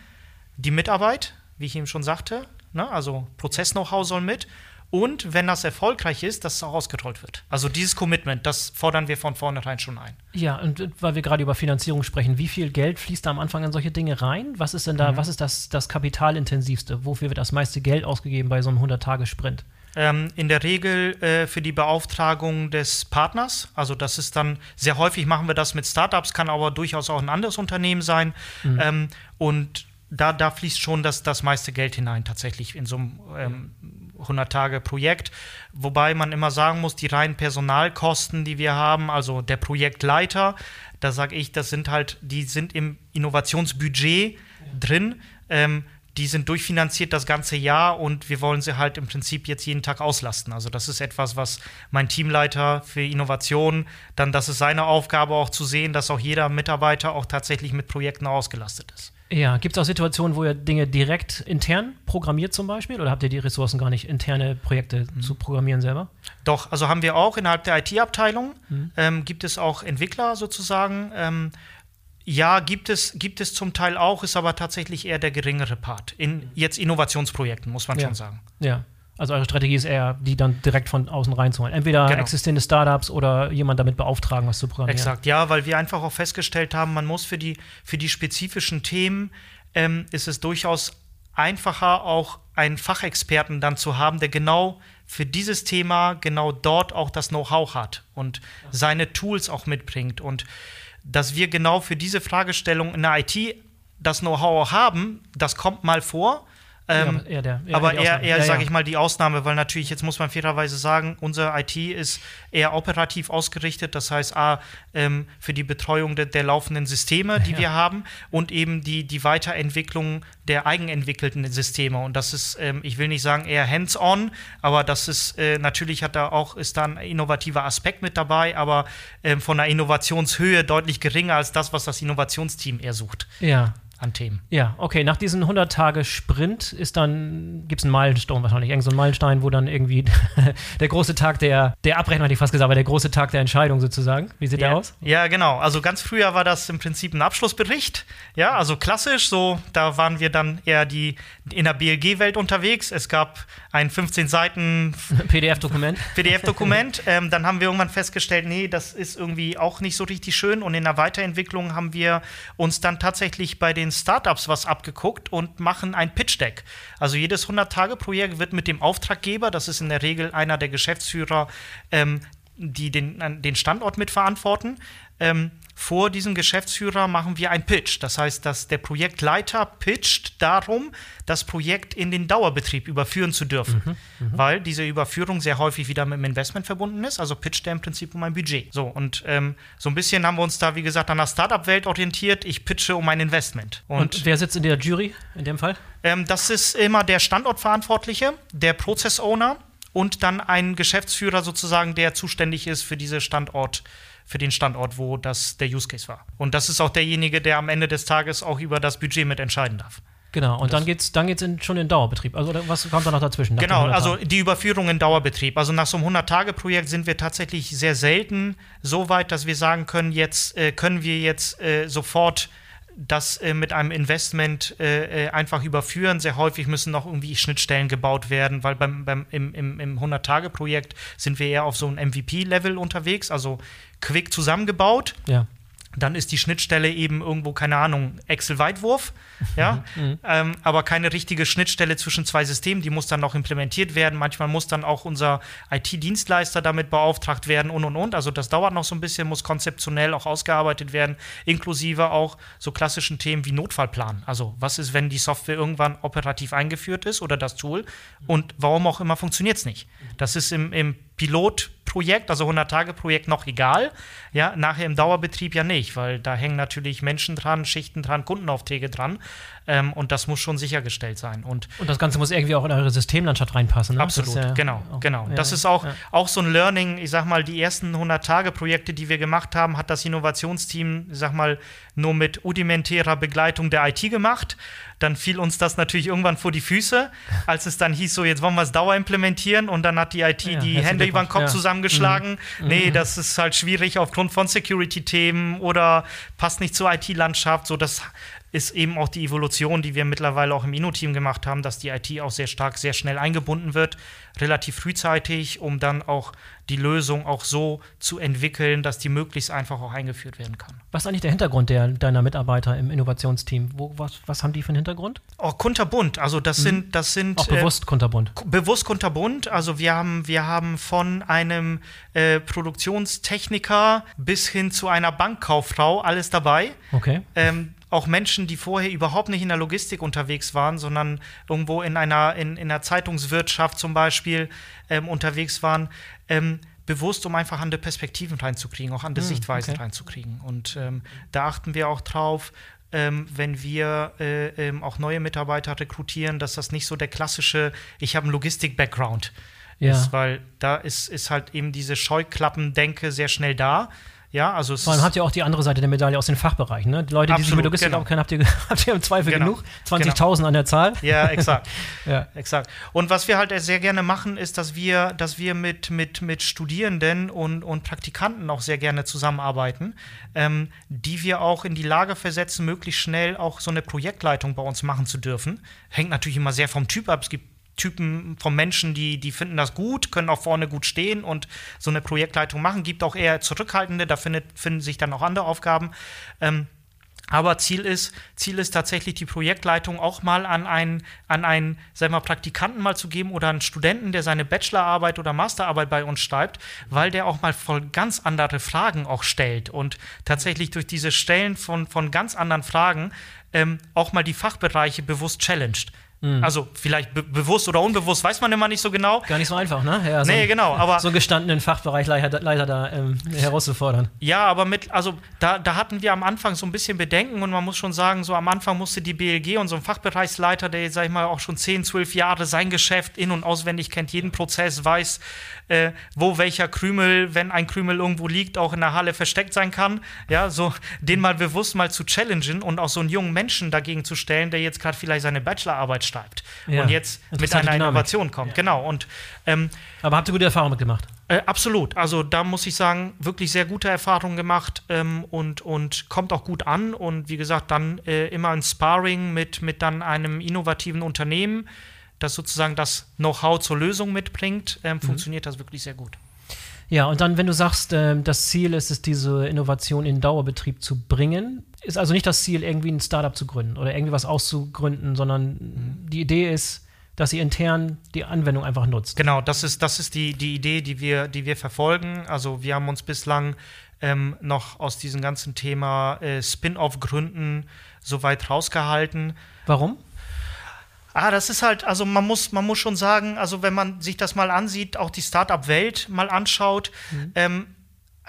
die Mitarbeit, wie ich eben schon sagte. Ne? Also Prozess-Know-how soll mit. Und wenn das erfolgreich ist, dass es auch ausgerollt wird. Also dieses Commitment, das fordern wir von vornherein schon ein. Ja, und weil wir gerade über Finanzierung sprechen, wie viel Geld fließt da am Anfang in solche Dinge rein? Was ist denn da, was ist das, das kapitalintensivste? Wofür wird das meiste Geld ausgegeben bei so einem 100-Tage-Sprint? Ähm, in der Regel äh, für die Beauftragung des Partners. Also das ist dann, sehr häufig machen wir das mit Startups, kann aber durchaus auch ein anderes Unternehmen sein. Ähm, und da, da fließt schon das, das meiste Geld hinein, tatsächlich in so einem ähm, 100-Tage-Projekt. Wobei man immer sagen muss, die reinen Personalkosten, die wir haben, also der Projektleiter, da sage ich, das sind halt, die sind im Innovationsbudget drin. Ähm, die sind durchfinanziert das ganze Jahr und wir wollen sie halt im Prinzip jetzt jeden Tag auslasten. Also das ist etwas, was mein Teamleiter für Innovation, dann das ist seine Aufgabe auch zu sehen, dass auch jeder Mitarbeiter auch tatsächlich mit Projekten ausgelastet ist. Ja, gibt es auch Situationen, wo ihr Dinge direkt intern programmiert zum Beispiel? Oder habt ihr die Ressourcen gar nicht, interne Projekte zu programmieren selber? Doch, also haben wir auch innerhalb der IT-Abteilung, ähm, gibt es auch Entwickler sozusagen. Ähm, ja, gibt es, gibt es zum Teil auch, ist aber tatsächlich eher der geringere Part. In jetzt Innovationsprojekten, muss man Ja. schon sagen. Ja. Also eure Strategie ist eher, die dann direkt von außen reinzuholen. Entweder Genau. existierende Startups oder jemand damit beauftragen, was zu programmieren. Exakt, ja, weil wir einfach auch festgestellt haben, man muss für die, für die spezifischen Themen, ähm, ist es durchaus einfacher, auch einen Fachexperten dann zu haben, der genau für dieses Thema genau dort auch das Know-how hat und seine Tools auch mitbringt. Und dass wir genau für diese Fragestellung in der IT das Know-how haben, das kommt mal vor. Ja, Ähm, aber eher der- eher aber eher, eher Ja, sage ja. ich mal, die Ausnahme, weil natürlich, jetzt muss man fairerweise sagen, unser IT ist eher operativ ausgerichtet. Das heißt, A, ähm, für die Betreuung der, der laufenden Systeme, die Ja. wir haben, und eben die, die Weiterentwicklung der eigenentwickelten Systeme. Und das ist, ähm, ich will nicht sagen eher hands-on, aber das ist, äh, natürlich hat da auch, ist da ein innovativer Aspekt mit dabei, aber ähm, von der Innovationshöhe deutlich geringer als das, was das Innovationsteam eher sucht. Ja. An Themen. Ja, okay. Nach diesem 100-Tage-Sprint ist dann, gibt es einen Meilenstein wahrscheinlich, irgend so einen Meilenstein, wo dann irgendwie der große Tag der, der Abrechnung, hätte ich fast gesagt, aber der große Tag der Entscheidung sozusagen. Wie sieht ja. der aus? Ja, genau. Also ganz früher war das im Prinzip ein Abschlussbericht. Ja, also klassisch, so, da waren wir dann eher die in der BLG-Welt unterwegs. Es gab ein 15 Seiten PDF-Dokument. PDF-Dokument. ähm, dann haben wir irgendwann festgestellt, nee, das ist irgendwie auch nicht so richtig schön. Und in der Weiterentwicklung haben wir uns dann tatsächlich bei den Startups was abgeguckt und machen ein Pitch-Deck. Also jedes 100-Tage-Projekt wird mit dem Auftraggeber, das ist in der Regel einer der Geschäftsführer, ähm, die den, den Standort mitverantworten, ähm, vor diesem Geschäftsführer machen wir ein Pitch. Das heißt, dass der Projektleiter pitcht darum, das Projekt in den Dauerbetrieb überführen zu dürfen, mhm, mhm. weil diese Überführung sehr häufig wieder mit dem Investment verbunden ist. Also pitcht er im Prinzip um ein Budget. So, und ähm, so ein bisschen haben wir uns da, wie gesagt, an der Startup-Welt orientiert. Ich pitche um ein Investment. Und, und, wer sitzt in der Jury in dem Fall? Ähm, das ist immer der Standortverantwortliche, der Prozess-Owner und dann ein Geschäftsführer sozusagen, der zuständig ist für diese Standort für den Standort, wo das der Use Case war. Und das ist auch derjenige, der am Ende des Tages auch über das Budget mitentscheiden darf. Genau, und, und dann geht es dann geht's in, schon in Dauerbetrieb. Also was kommt da noch dazwischen? Genau, also die Überführung in Dauerbetrieb. Also nach so einem 100-Tage-Projekt sind wir tatsächlich sehr selten so weit, dass wir sagen können, jetzt äh, können wir jetzt äh, sofort das äh, mit einem Investment äh, äh einfach überführen. Sehr häufig müssen noch irgendwie Schnittstellen gebaut werden, weil beim, beim, im, im, im 100-Tage-Projekt sind wir eher auf so einem MVP-Level unterwegs, also quick zusammengebaut. Ja dann ist die Schnittstelle eben irgendwo, keine Ahnung, Excel-Weitwurf, ja, mhm. ähm, aber keine richtige Schnittstelle zwischen zwei Systemen, die muss dann noch implementiert werden. Manchmal muss dann auch unser IT-Dienstleister damit beauftragt werden und und und. Also das dauert noch so ein bisschen, muss konzeptionell auch ausgearbeitet werden, inklusive auch so klassischen Themen wie Notfallplan. Also was ist, wenn die Software irgendwann operativ eingeführt ist oder das Tool und warum auch immer funktioniert es nicht. Das ist im, im Pilotprojekt, also 100-Tage-Projekt, noch egal. Ja, nachher im Dauerbetrieb ja nicht, weil da hängen natürlich Menschen dran, Schichten dran, Kundenaufträge dran. Ähm, und das muss schon sichergestellt sein. Und, und das Ganze muss irgendwie auch in eure Systemlandschaft reinpassen. Ne? Absolut, ja genau, auch, genau. Ja, das ist auch, ja. auch so ein Learning. Ich sag mal, die ersten 100-Tage-Projekte, die wir gemacht haben, hat das Innovationsteam, ich sag mal, nur mit rudimentärer Begleitung der IT gemacht. Dann fiel uns das natürlich irgendwann vor die Füße, als es dann hieß, so jetzt wollen wir es Dauer implementieren und dann hat die IT die Hände über den Kopf zusammengeschlagen. Mhm. Nee, mhm. das ist halt schwierig aufgrund von Security-Themen oder passt nicht zur IT-Landschaft. So, das ist eben auch die Evolution, die wir mittlerweile auch im Inno-Team gemacht haben, dass die IT auch sehr stark, sehr schnell eingebunden wird, relativ frühzeitig, um dann auch die Lösung auch so zu entwickeln, dass die möglichst einfach auch eingeführt werden kann. Was ist eigentlich der Hintergrund der, deiner Mitarbeiter im Innovationsteam? Wo, was, was haben die für einen Hintergrund? Oh, kunterbunt. Also das mhm. sind, das sind auch bewusst äh, kunterbunt. Bewusst kunterbunt. Also wir haben, wir haben von einem äh, Produktionstechniker bis hin zu einer Bankkauffrau alles dabei. Okay. Ähm, auch Menschen, die vorher überhaupt nicht in der Logistik unterwegs waren, sondern irgendwo in einer, in, in einer Zeitungswirtschaft zum Beispiel ähm, unterwegs waren, ähm, bewusst, um einfach andere Perspektiven reinzukriegen, auch andere hm, Sichtweisen okay. reinzukriegen. Und ähm, da achten wir auch drauf, ähm, wenn wir äh, ähm, auch neue Mitarbeiter rekrutieren, dass das nicht so der klassische, ich habe einen Logistik-Background ja. ist, weil da ist, ist halt eben diese Scheuklappendenke sehr schnell da. Ja, also Vor allem habt ihr auch die andere Seite der Medaille aus den Fachbereichen. Ne? Die Leute, die sich mit Logistik genau. kennen, habt ihr, habt ihr im Zweifel genau. genug. 20.000 genau. an der Zahl. Ja, exakt. ja. exakt. Und was wir halt sehr gerne machen, ist, dass wir, dass wir mit, mit, mit Studierenden und, und Praktikanten auch sehr gerne zusammenarbeiten, ähm, die wir auch in die Lage versetzen, möglichst schnell auch so eine Projektleitung bei uns machen zu dürfen. Hängt natürlich immer sehr vom Typ ab. Es gibt Typen von Menschen, die, die finden das gut, können auch vorne gut stehen und so eine Projektleitung machen. Gibt auch eher Zurückhaltende, da findet, finden sich dann auch andere Aufgaben. Ähm, aber Ziel ist, Ziel ist tatsächlich die Projektleitung auch mal an einen, an einen sagen wir, Praktikanten mal zu geben oder einen Studenten, der seine Bachelorarbeit oder Masterarbeit bei uns schreibt, weil der auch mal voll ganz andere Fragen auch stellt und tatsächlich durch diese Stellen von, von ganz anderen Fragen ähm, auch mal die Fachbereiche bewusst challenged Also vielleicht be bewusst oder unbewusst, weiß man immer nicht so genau. Gar nicht so einfach, ne? Ja, so Nee, genau, aber- So gestandenen Fachbereichleiter Leiter da ähm, herauszufordern. Ja, aber mit, also da, da hatten wir am Anfang so ein bisschen Bedenken und man muss schon sagen, so am Anfang musste die BLG und so ein Fachbereichsleiter, der jetzt, sag ich mal, auch schon 10, 12 Jahre sein Geschäft in- und auswendig kennt, jeden Prozess, weiß, äh, wo welcher Krümel, wenn ein Krümel irgendwo liegt, auch in der Halle versteckt sein kann. Ja, so den mal bewusst mal zu challengen und auch so einen jungen Menschen dagegen zu stellen, der jetzt gerade vielleicht seine Bachelorarbeit schreibt Ja, und jetzt mit einer Dynamik. Innovation kommt. Genau. Und ähm, Aber habt ihr gute Erfahrungen mitgemacht? äh, absolut. Also da muss ich sagen, wirklich sehr gute Erfahrungen gemacht ähm, und, und kommt auch gut an. Und wie gesagt, dann äh, immer ein Sparring mit, mit dann einem innovativen Unternehmen, das sozusagen das Know-how zur Lösung mitbringt, ähm, funktioniert das wirklich sehr gut. Ja, und dann, wenn du sagst, ähm, das Ziel ist es, diese Innovation in Dauerbetrieb zu bringen, ist also nicht das Ziel, irgendwie ein Startup zu gründen oder irgendwie was auszugründen, sondern die Idee ist, dass ihr intern die Anwendung einfach nutzt. Genau, das ist, das ist die, die Idee, die wir, die wir verfolgen. Also wir haben uns bislang ähm, noch aus diesem ganzen Thema äh, Spin-off-Gründen so weit rausgehalten. Warum? Ah, das ist halt, also man muss, man muss schon sagen, also wenn man sich das mal ansieht, auch die Startup-Welt mal anschaut, ähm, ah,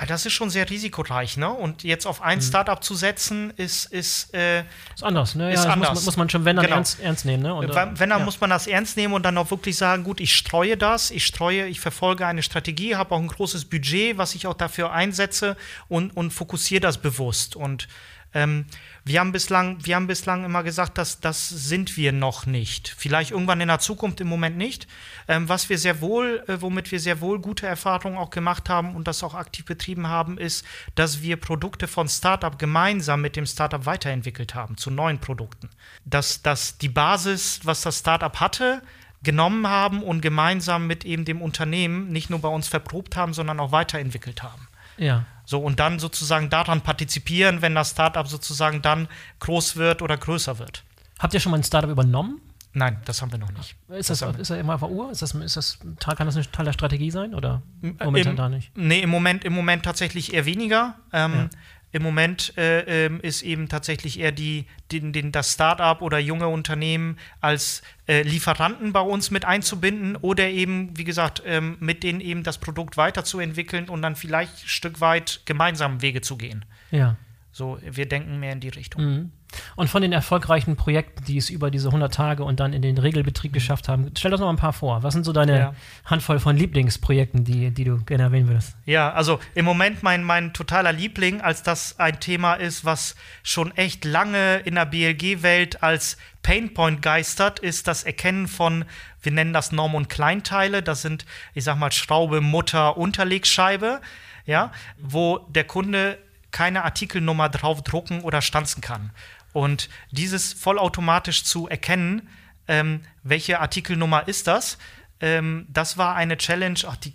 das ist schon sehr risikoreich, ne? Und jetzt auf ein Startup zu setzen, ist, ist äh, Ist anders, ne? Ist das Muss, anders. man, muss man schon, wenn dann Genau. ernst, ernst nehmen, ne? Und, wenn, wenn dann ja. muss man das ernst nehmen und dann auch wirklich sagen, gut, ich streue das, ich streue, ich verfolge eine Strategie, habe auch ein großes Budget, was ich auch dafür einsetze und, und fokussiere das bewusst. Und ähm, wir haben bislang, wir haben bislang immer gesagt, dass das sind wir noch nicht. Vielleicht irgendwann in der Zukunft, im Moment nicht. Ähm, was wir sehr wohl, äh, womit wir sehr wohl gute Erfahrungen auch gemacht haben und das auch aktiv betrieben haben, ist, dass wir Produkte von Startup gemeinsam mit dem Startup weiterentwickelt haben zu neuen Produkten. Dass, dass die Basis, was das Startup hatte, genommen haben und gemeinsam mit eben dem Unternehmen nicht nur bei uns verprobt haben, sondern auch weiterentwickelt haben. ja. So, und dann sozusagen daran partizipieren, wenn das Startup sozusagen dann groß wird oder größer wird. Habt ihr schon mal ein Startup übernommen? Nein, das haben wir noch nicht. Ist das, ist das immer auf der Uhr? Ist das, ist das, kann das ein Teil der Strategie sein? Oder Äh, momentan im, da nicht? Nee, im Moment, im Moment tatsächlich eher weniger. Ähm, Ja. Im Moment äh, ähm, ist eben tatsächlich eher die, den, den, das Start-up oder junge Unternehmen als äh, Lieferanten bei uns mit einzubinden oder eben, wie gesagt, ähm, mit denen eben das Produkt weiterzuentwickeln und dann vielleicht ein Stück weit gemeinsam Wege zu gehen. Ja. So, wir denken mehr in die Richtung. Mhm. Und von den erfolgreichen Projekten, die es über diese 100 Tage und dann in den Regelbetrieb geschafft haben, stell uns noch ein paar vor. Was sind so deine Ja. Handvoll von Lieblingsprojekten, die, die du gerne erwähnen würdest? Ja, also im Moment mein, mein totaler Liebling, als das ein Thema ist, was schon echt lange in der BLG-Welt als Painpoint geistert, ist das Erkennen von, wir nennen das Norm- und Kleinteile. Das sind, ich sag mal, Schraube, Mutter, Unterlegscheibe, ja, wo der Kunde keine Artikelnummer drauf drucken oder stanzen kann. Und dieses vollautomatisch zu erkennen, ähm, welche Artikelnummer ist das, ähm, das war eine Challenge, ach, die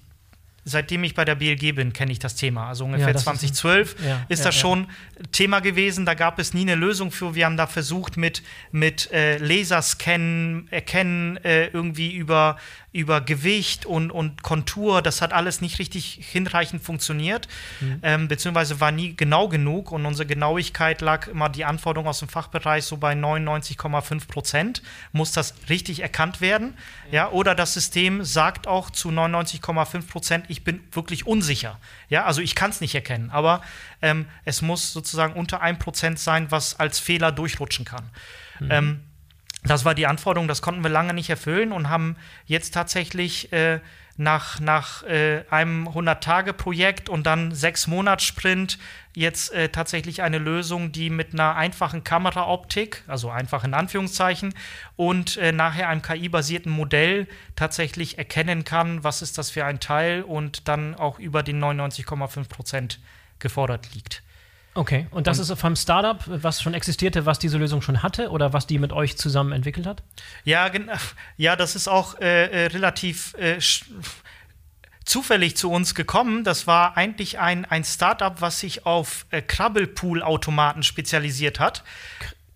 seitdem ich bei der BLG bin, kenne ich das Thema. Also ungefähr Ja, das ist ein- 2012 ist, ja, das ja, ja. schon Thema gewesen. Da gab es nie eine Lösung für. Wir haben da versucht, mit, mit äh, Laserscannen, Erkennen äh, irgendwie über, über Gewicht und, und Kontur. Das hat alles nicht richtig hinreichend funktioniert, Mhm. ähm, beziehungsweise war nie genau genug. Und unsere Genauigkeit lag immer die Anforderung aus dem Fachbereich so bei 99,5 Prozent. Muss das richtig erkannt werden? Ja, oder das System sagt auch zu 99,5 Prozent, ich bin wirklich unsicher. Ja, also ich kann es nicht erkennen, aber ähm, es muss sozusagen unter 1 Prozent sein, was als Fehler durchrutschen kann. Ähm, das war die Anforderung, das konnten wir lange nicht erfüllen und haben jetzt tatsächlich äh, nach, nach äh, einem 100-Tage-Projekt und dann sechs Monats-Sprint jetzt äh, tatsächlich eine Lösung, die mit einer einfachen Kameraoptik, also einfach in Anführungszeichen, und äh, nachher einem KI-basierten Modell tatsächlich erkennen kann, was ist das für ein Teil und dann auch über den 99,5 Prozent gefordert liegt. Okay, und das ist vom Startup, was schon existierte, was diese Lösung schon hatte oder was die mit euch zusammen entwickelt hat? Ja, ja, das ist auch äh, äh, relativ äh, zufällig zu uns gekommen. Das war eigentlich ein, ein Startup, was sich auf äh, Krabbelpool-Automaten spezialisiert hat.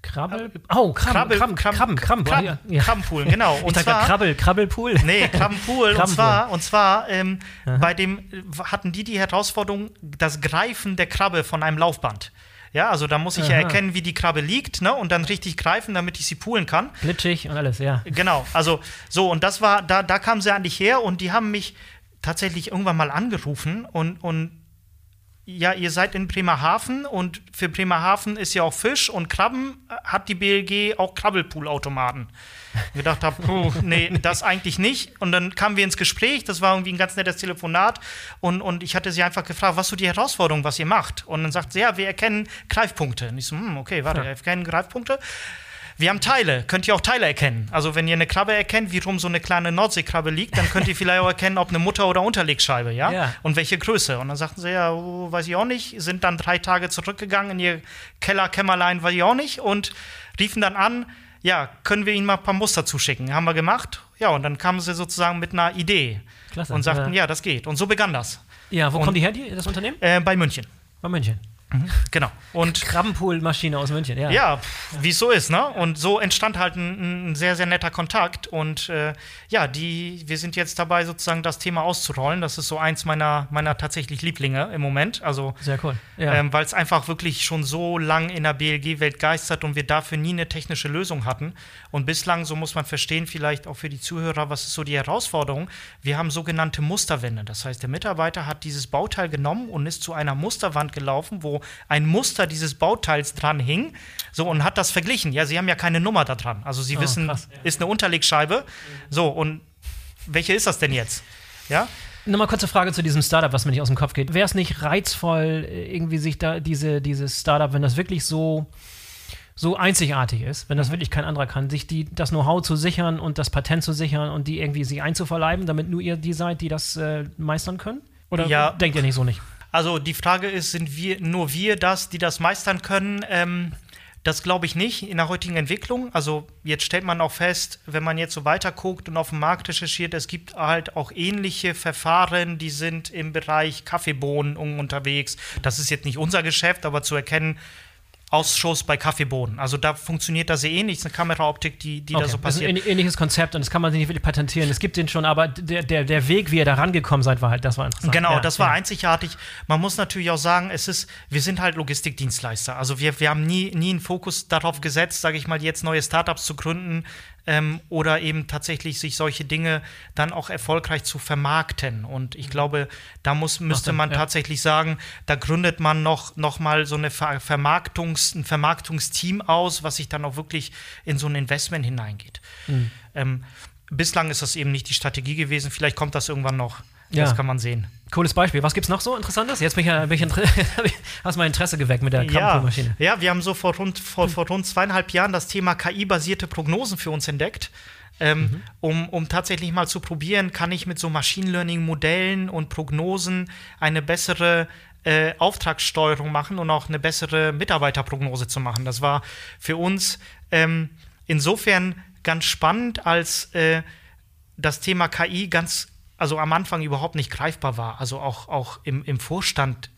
Krabbel? Oh, Krabben, Krabben, Krabben. Krabben, Ja. Krabbenpool, genau. Ich Und dachte, zwar, Krabbel, Krabbelpool. Nee, Krabbenpool. und zwar, und zwar ähm, bei dem hatten die die Herausforderung, das Greifen der Krabbe von einem Laufband. Ja, also da muss ich ja erkennen, wie die Krabbe liegt, ne? Und dann richtig greifen, damit ich sie poolen kann. Glitschig und alles, ja. Genau, also so, und das war, da, da kamen sie eigentlich her und die haben mich tatsächlich irgendwann mal angerufen und, und ja, ihr seid in Bremerhaven und für Bremerhaven ist ja auch Fisch und Krabben hat die BLG auch Krabbelpool-Automaten. Ich gedacht habe, oh, nee, das eigentlich nicht. Und dann kamen wir ins Gespräch, das war irgendwie ein ganz nettes Telefonat und, und ich hatte sie einfach gefragt, was so die Herausforderung, was ihr macht. Und dann sagt sie, ja, wir erkennen Greifpunkte. Und ich so, hm, okay, warte, wir erkennen Greifpunkte. Wir haben Teile. Könnt ihr auch Teile erkennen? Also, wenn ihr eine Krabbe erkennt, wie rum so eine kleine Nordseekrabbe liegt, dann könnt ihr vielleicht auch erkennen, ob eine Mutter- oder Unterlegscheibe, ja? Ja. Und welche Größe. Und dann sagten sie, ja, oh, weiß ich auch nicht. Sind dann drei Tage zurückgegangen in ihr Kellerkämmerlein, weiß ich auch nicht. Und riefen dann an, ja, können wir ihnen mal ein paar Muster zuschicken? Haben wir gemacht. Ja, und dann kamen sie sozusagen mit einer Idee Klasse, und sagten, ja. ja, das geht. Und so begann das. Ja, wo Und- kommen die her, die, das Unternehmen? Äh, bei München. Bei München. Genau. Und Krabbenpool-Maschine aus München, ja. Ja, wie es so ist, ne? Und so entstand halt ein, ein sehr, sehr netter Kontakt. Und äh, ja, die, wir sind jetzt dabei, sozusagen das Thema auszurollen. Das ist so eins meiner, meiner tatsächlich Lieblinge im Moment. Also, Sehr cool. Ja. ähm, weil es einfach wirklich schon so lang in der BLG-Welt geistert und wir dafür nie eine technische Lösung hatten. Und bislang, so muss man verstehen, vielleicht auch für die Zuhörer, was ist so die Herausforderung? Wir haben sogenannte Musterwände. Das heißt, der Mitarbeiter hat dieses Bauteil genommen und ist zu einer Musterwand gelaufen, wo ein Muster dieses Bauteils dran hing, so und hat das verglichen. Ja, sie haben ja keine Nummer da dran. Also sie Oh, wissen, krass. ist eine Unterlegscheibe. So, und welche ist das denn jetzt? Ja? Nochmal kurze Frage zu diesem Startup, was mir nicht aus dem Kopf geht. Wäre es nicht reizvoll, äh, irgendwie sich da diese, dieses Startup, wenn das wirklich so, so einzigartig ist, wenn das wirklich kein anderer kann, sich die, das Know-how zu sichern und das Patent zu sichern und die irgendwie sich einzuverleiben, damit nur ihr die seid, die das äh, meistern können? Oder Ja. denkt ihr nicht so nicht? Also die Frage ist, sind wir nur wir das, die das meistern können? Ähm, das glaube ich nicht in der heutigen Entwicklung. Also jetzt stellt man auch fest, wenn man jetzt so weiter guckt und auf dem Markt recherchiert, es gibt halt auch ähnliche Verfahren, die sind im Bereich Kaffeebohnen unterwegs. Das ist jetzt nicht unser Geschäft, aber zu erkennen, Ausschuss bei Kaffeebohnen. Also da funktioniert das sehr ähnlich. Es ist eine Kameraoptik, die, die da so das ist ein passiert. ähn- ähnliches Konzept und das kann man sich nicht wirklich patentieren. Es gibt den schon, aber der, der, der Weg, wie ihr da rangekommen seid, war halt, das war interessant. Genau, Ja, das war ja. einzigartig. Man muss natürlich auch sagen, es ist, wir sind halt Logistikdienstleister. Also wir, wir haben nie, nie einen Fokus darauf gesetzt, sage ich mal, jetzt neue Startups zu gründen ähm, oder eben tatsächlich sich solche Dinge dann auch erfolgreich zu vermarkten. Und ich glaube, da muss, müsste man tatsächlich sagen, da gründet man noch, noch mal so eine Ver Vermarktungs-, ein Vermarktungsteam aus, was sich dann auch wirklich in so ein Investment hineingeht. Mhm. Ähm, bislang ist das eben nicht die Strategie gewesen. Vielleicht kommt das irgendwann noch. Ja. Das kann man sehen. Cooles Beispiel. Was gibt's noch so Interessantes? Jetzt bin ich, ja- bin ich hast mein Interesse geweckt mit der Ja, Krabbenpoolmaschine. ja, wir haben so vor rund, vor, vor rund zweieinhalb Jahren das Thema KI-basierte Prognosen für uns entdeckt. Ähm, um, um tatsächlich mal zu probieren, kann ich mit so Machine Learning-Modellen und Prognosen eine bessere äh, Auftragssteuerung machen und auch eine bessere Mitarbeiterprognose zu machen. Das war für uns ähm, insofern ganz spannend, als äh, das Thema KI ganz, also am Anfang überhaupt nicht greifbar war. Also auch, auch im, im Vorstand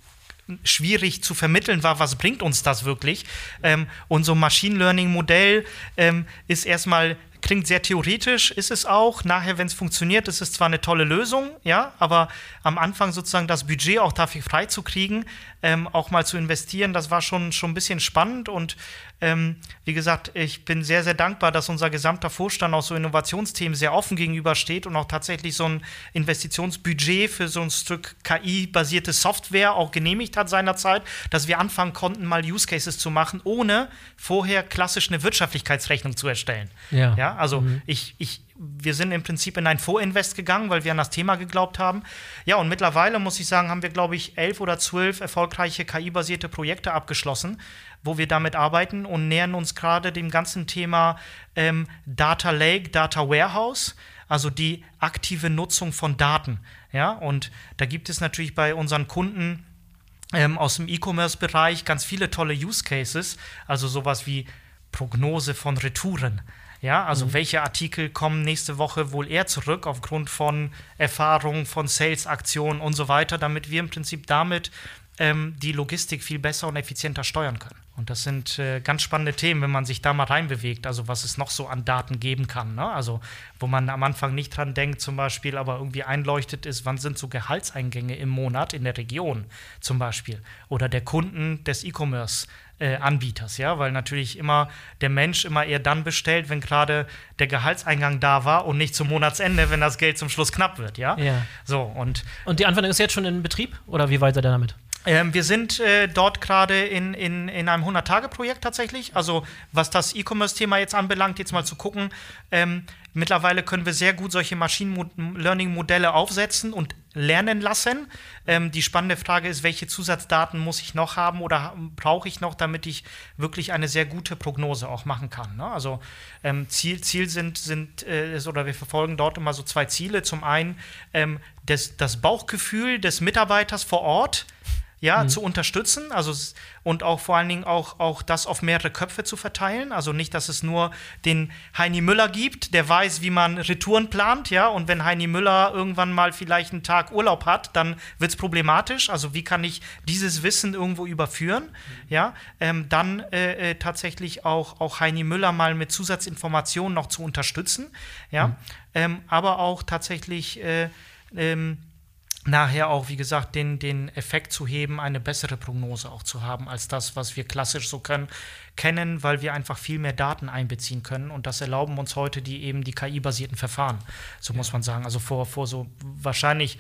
schwierig zu vermitteln war, was bringt uns das wirklich. Ähm, und so ein Machine Learning Modell ähm, ist erstmal klingt sehr theoretisch, ist es auch. Nachher, wenn es funktioniert, ist es zwar eine tolle Lösung, ja, aber am Anfang sozusagen das Budget auch dafür freizukriegen, ähm, auch mal zu investieren, das war schon, schon ein bisschen spannend. Und ähm, wie gesagt, ich bin sehr, sehr dankbar, dass unser gesamter Vorstand auch so Innovationsthemen sehr offen gegenübersteht und auch tatsächlich so ein Investitionsbudget für so ein Stück KI-basierte Software auch genehmigt hat seinerzeit, dass wir anfangen konnten, mal Use Cases zu machen, ohne vorher klassisch eine Wirtschaftlichkeitsrechnung zu erstellen. Ja. Ja, also ich, ich, wir sind im Prinzip in ein Vorinvest gegangen, weil wir an das Thema geglaubt haben. Ja, und mittlerweile muss ich sagen, haben wir, glaube ich, elf oder zwölf erfolgreiche KI-basierte Projekte abgeschlossen, wo wir damit arbeiten und nähern uns gerade dem ganzen Thema ähm, Data Lake, Data Warehouse, also die aktive Nutzung von Daten. Ja, und da gibt es natürlich bei unseren Kunden ähm, aus dem E-Commerce-Bereich ganz viele tolle Use Cases, also sowas wie Prognose von Retouren. Ja, also welche Artikel kommen nächste Woche wohl eher zurück aufgrund von Erfahrungen, von Sales-Aktionen und so weiter, damit wir im Prinzip damit ähm, die Logistik viel besser und effizienter steuern können. Und das sind äh, ganz spannende Themen, wenn man sich da mal reinbewegt, also was es noch so an Daten geben kann. Ne? Also wo man am Anfang nicht dran denkt, zum Beispiel, aber irgendwie einleuchtet ist, wann sind so Gehaltseingänge im Monat in der Region zum Beispiel oder der Kunden des E-Commerce. Äh, Anbieters, ja, weil natürlich immer der Mensch immer eher dann bestellt, wenn gerade der Gehaltseingang da war und nicht zum Monatsende, wenn das Geld zum Schluss knapp wird, ja. Ja. So und Und die Anwendung ist jetzt schon in Betrieb oder wie weit seid ihr damit? Ähm, wir sind äh, dort gerade in, in, in einem 100-Tage-Projekt tatsächlich. Also was das E-Commerce-Thema jetzt anbelangt, jetzt mal zu gucken. Ähm, mittlerweile können wir sehr gut solche Machine Learning-Modelle aufsetzen und lernen lassen. Ähm, die spannende Frage ist, welche Zusatzdaten muss ich noch haben oder brauche ich noch, damit ich wirklich eine sehr gute Prognose auch machen kann. Ne? Also ähm, Ziel, Ziel sind, sind äh, oder wir verfolgen dort immer so zwei Ziele. Zum einen ähm, das, das Bauchgefühl des Mitarbeiters vor Ort ja, mhm. zu unterstützen. Also und auch vor allen Dingen auch, auch das auf mehrere Köpfe zu verteilen. Also nicht, dass es nur den Heini Müller gibt, der weiß, wie man Retouren plant, ja, und wenn Heini Müller irgendwann mal vielleicht einen Tag Urlaub hat, dann wird es problematisch. Also wie kann ich dieses Wissen irgendwo überführen? Mhm. Ja, ähm, dann äh, äh, tatsächlich auch, auch Heini Müller mal mit Zusatzinformationen noch zu unterstützen. Ja, mhm. ähm, aber auch tatsächlich äh, ähm, nachher auch, wie gesagt, den, den Effekt zu heben, eine bessere Prognose auch zu haben, als das, was wir klassisch so können, kennen, weil wir einfach viel mehr Daten einbeziehen können. Und das erlauben uns heute die eben die KI-basierten Verfahren, so ja. muss man sagen. Also vor, vor so wahrscheinlich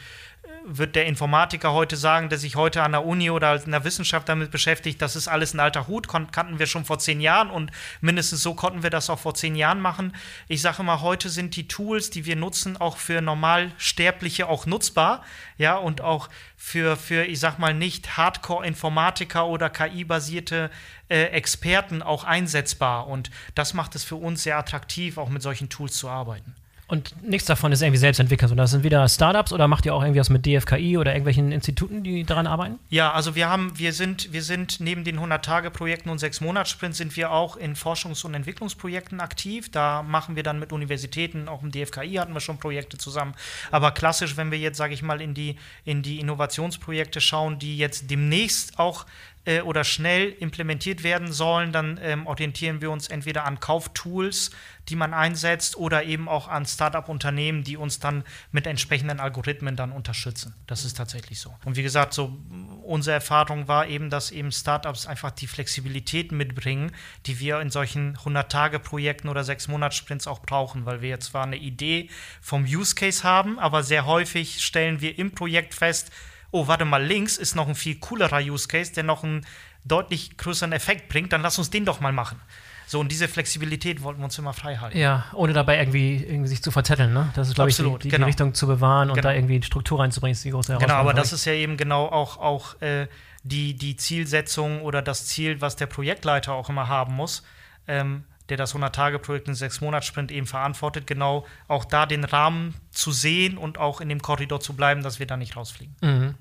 wird der Informatiker heute sagen, der sich heute an der Uni oder in der Wissenschaft damit beschäftigt, das ist alles ein alter Hut, kannten wir schon vor zehn Jahren und mindestens so konnten wir das auch vor zehn Jahren machen. Ich sage immer, heute sind die Tools, die wir nutzen, auch für Normalsterbliche auch nutzbar, ja, und auch für, für ich sag mal, nicht Hardcore-Informatiker oder KI-basierte äh, Experten auch einsetzbar. Und das macht es für uns sehr attraktiv, auch mit solchen Tools zu arbeiten. Und nichts davon ist irgendwie selbst entwickelt, sondern das sind wieder Startups oder macht ihr auch irgendwie was mit DFKI oder irgendwelchen Instituten, die daran arbeiten? Ja, also wir haben, wir sind, wir sind neben den 100-Tage-Projekten und 6-Monats-Sprints sind wir auch in Forschungs- und Entwicklungsprojekten aktiv. Da machen wir dann mit Universitäten, auch im DFKI hatten wir schon Projekte zusammen. Aber klassisch, wenn wir jetzt, sage ich mal, in die, in die Innovationsprojekte schauen, die jetzt demnächst auch äh, oder schnell implementiert werden sollen, dann ähm, orientieren wir uns entweder an Kauftools, die man einsetzt, oder eben auch an Startup-Unternehmen, die uns dann mit entsprechenden Algorithmen dann unterstützen. Das ist tatsächlich so. Und wie gesagt, so unsere Erfahrung war eben, dass eben Startups einfach die Flexibilität mitbringen, die wir in solchen 100-Tage-Projekten oder 6-Monats-Sprints auch brauchen, weil wir jetzt zwar eine Idee vom Use Case haben, aber sehr häufig stellen wir im Projekt fest, oh, warte mal, links ist noch ein viel coolerer Use Case, der noch einen deutlich größeren Effekt bringt, dann lass uns den doch mal machen. So, und diese Flexibilität wollten wir uns immer frei halten. Ja, ohne dabei irgendwie, irgendwie sich zu verzetteln, ne? Das ist, glaube ich, die, die, genau. die, Richtung zu bewahren und genau. da irgendwie Struktur reinzubringen, ist die große Herausforderung. Genau, aber das ist ja eben genau auch, auch äh, die, die Zielsetzung oder das Ziel, was der Projektleiter auch immer haben muss. Ähm, der das 100-Tage-Projekt in sechs Monats-Sprint eben verantwortet, genau auch da den Rahmen zu sehen und auch in dem Korridor zu bleiben, dass wir da nicht rausfliegen. Mhm.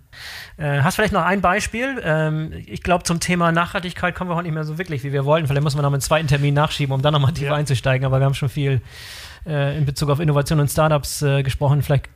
Äh, hast vielleicht noch ein Beispiel? Ähm, ich glaube, zum Thema Nachhaltigkeit kommen wir heute nicht mehr so wirklich, wie wir wollten. Vielleicht müssen wir noch einen zweiten Termin nachschieben, um dann nochmal tiefer ja. einzusteigen, aber wir haben schon viel äh, in Bezug auf Innovation und Startups äh, gesprochen. Vielleicht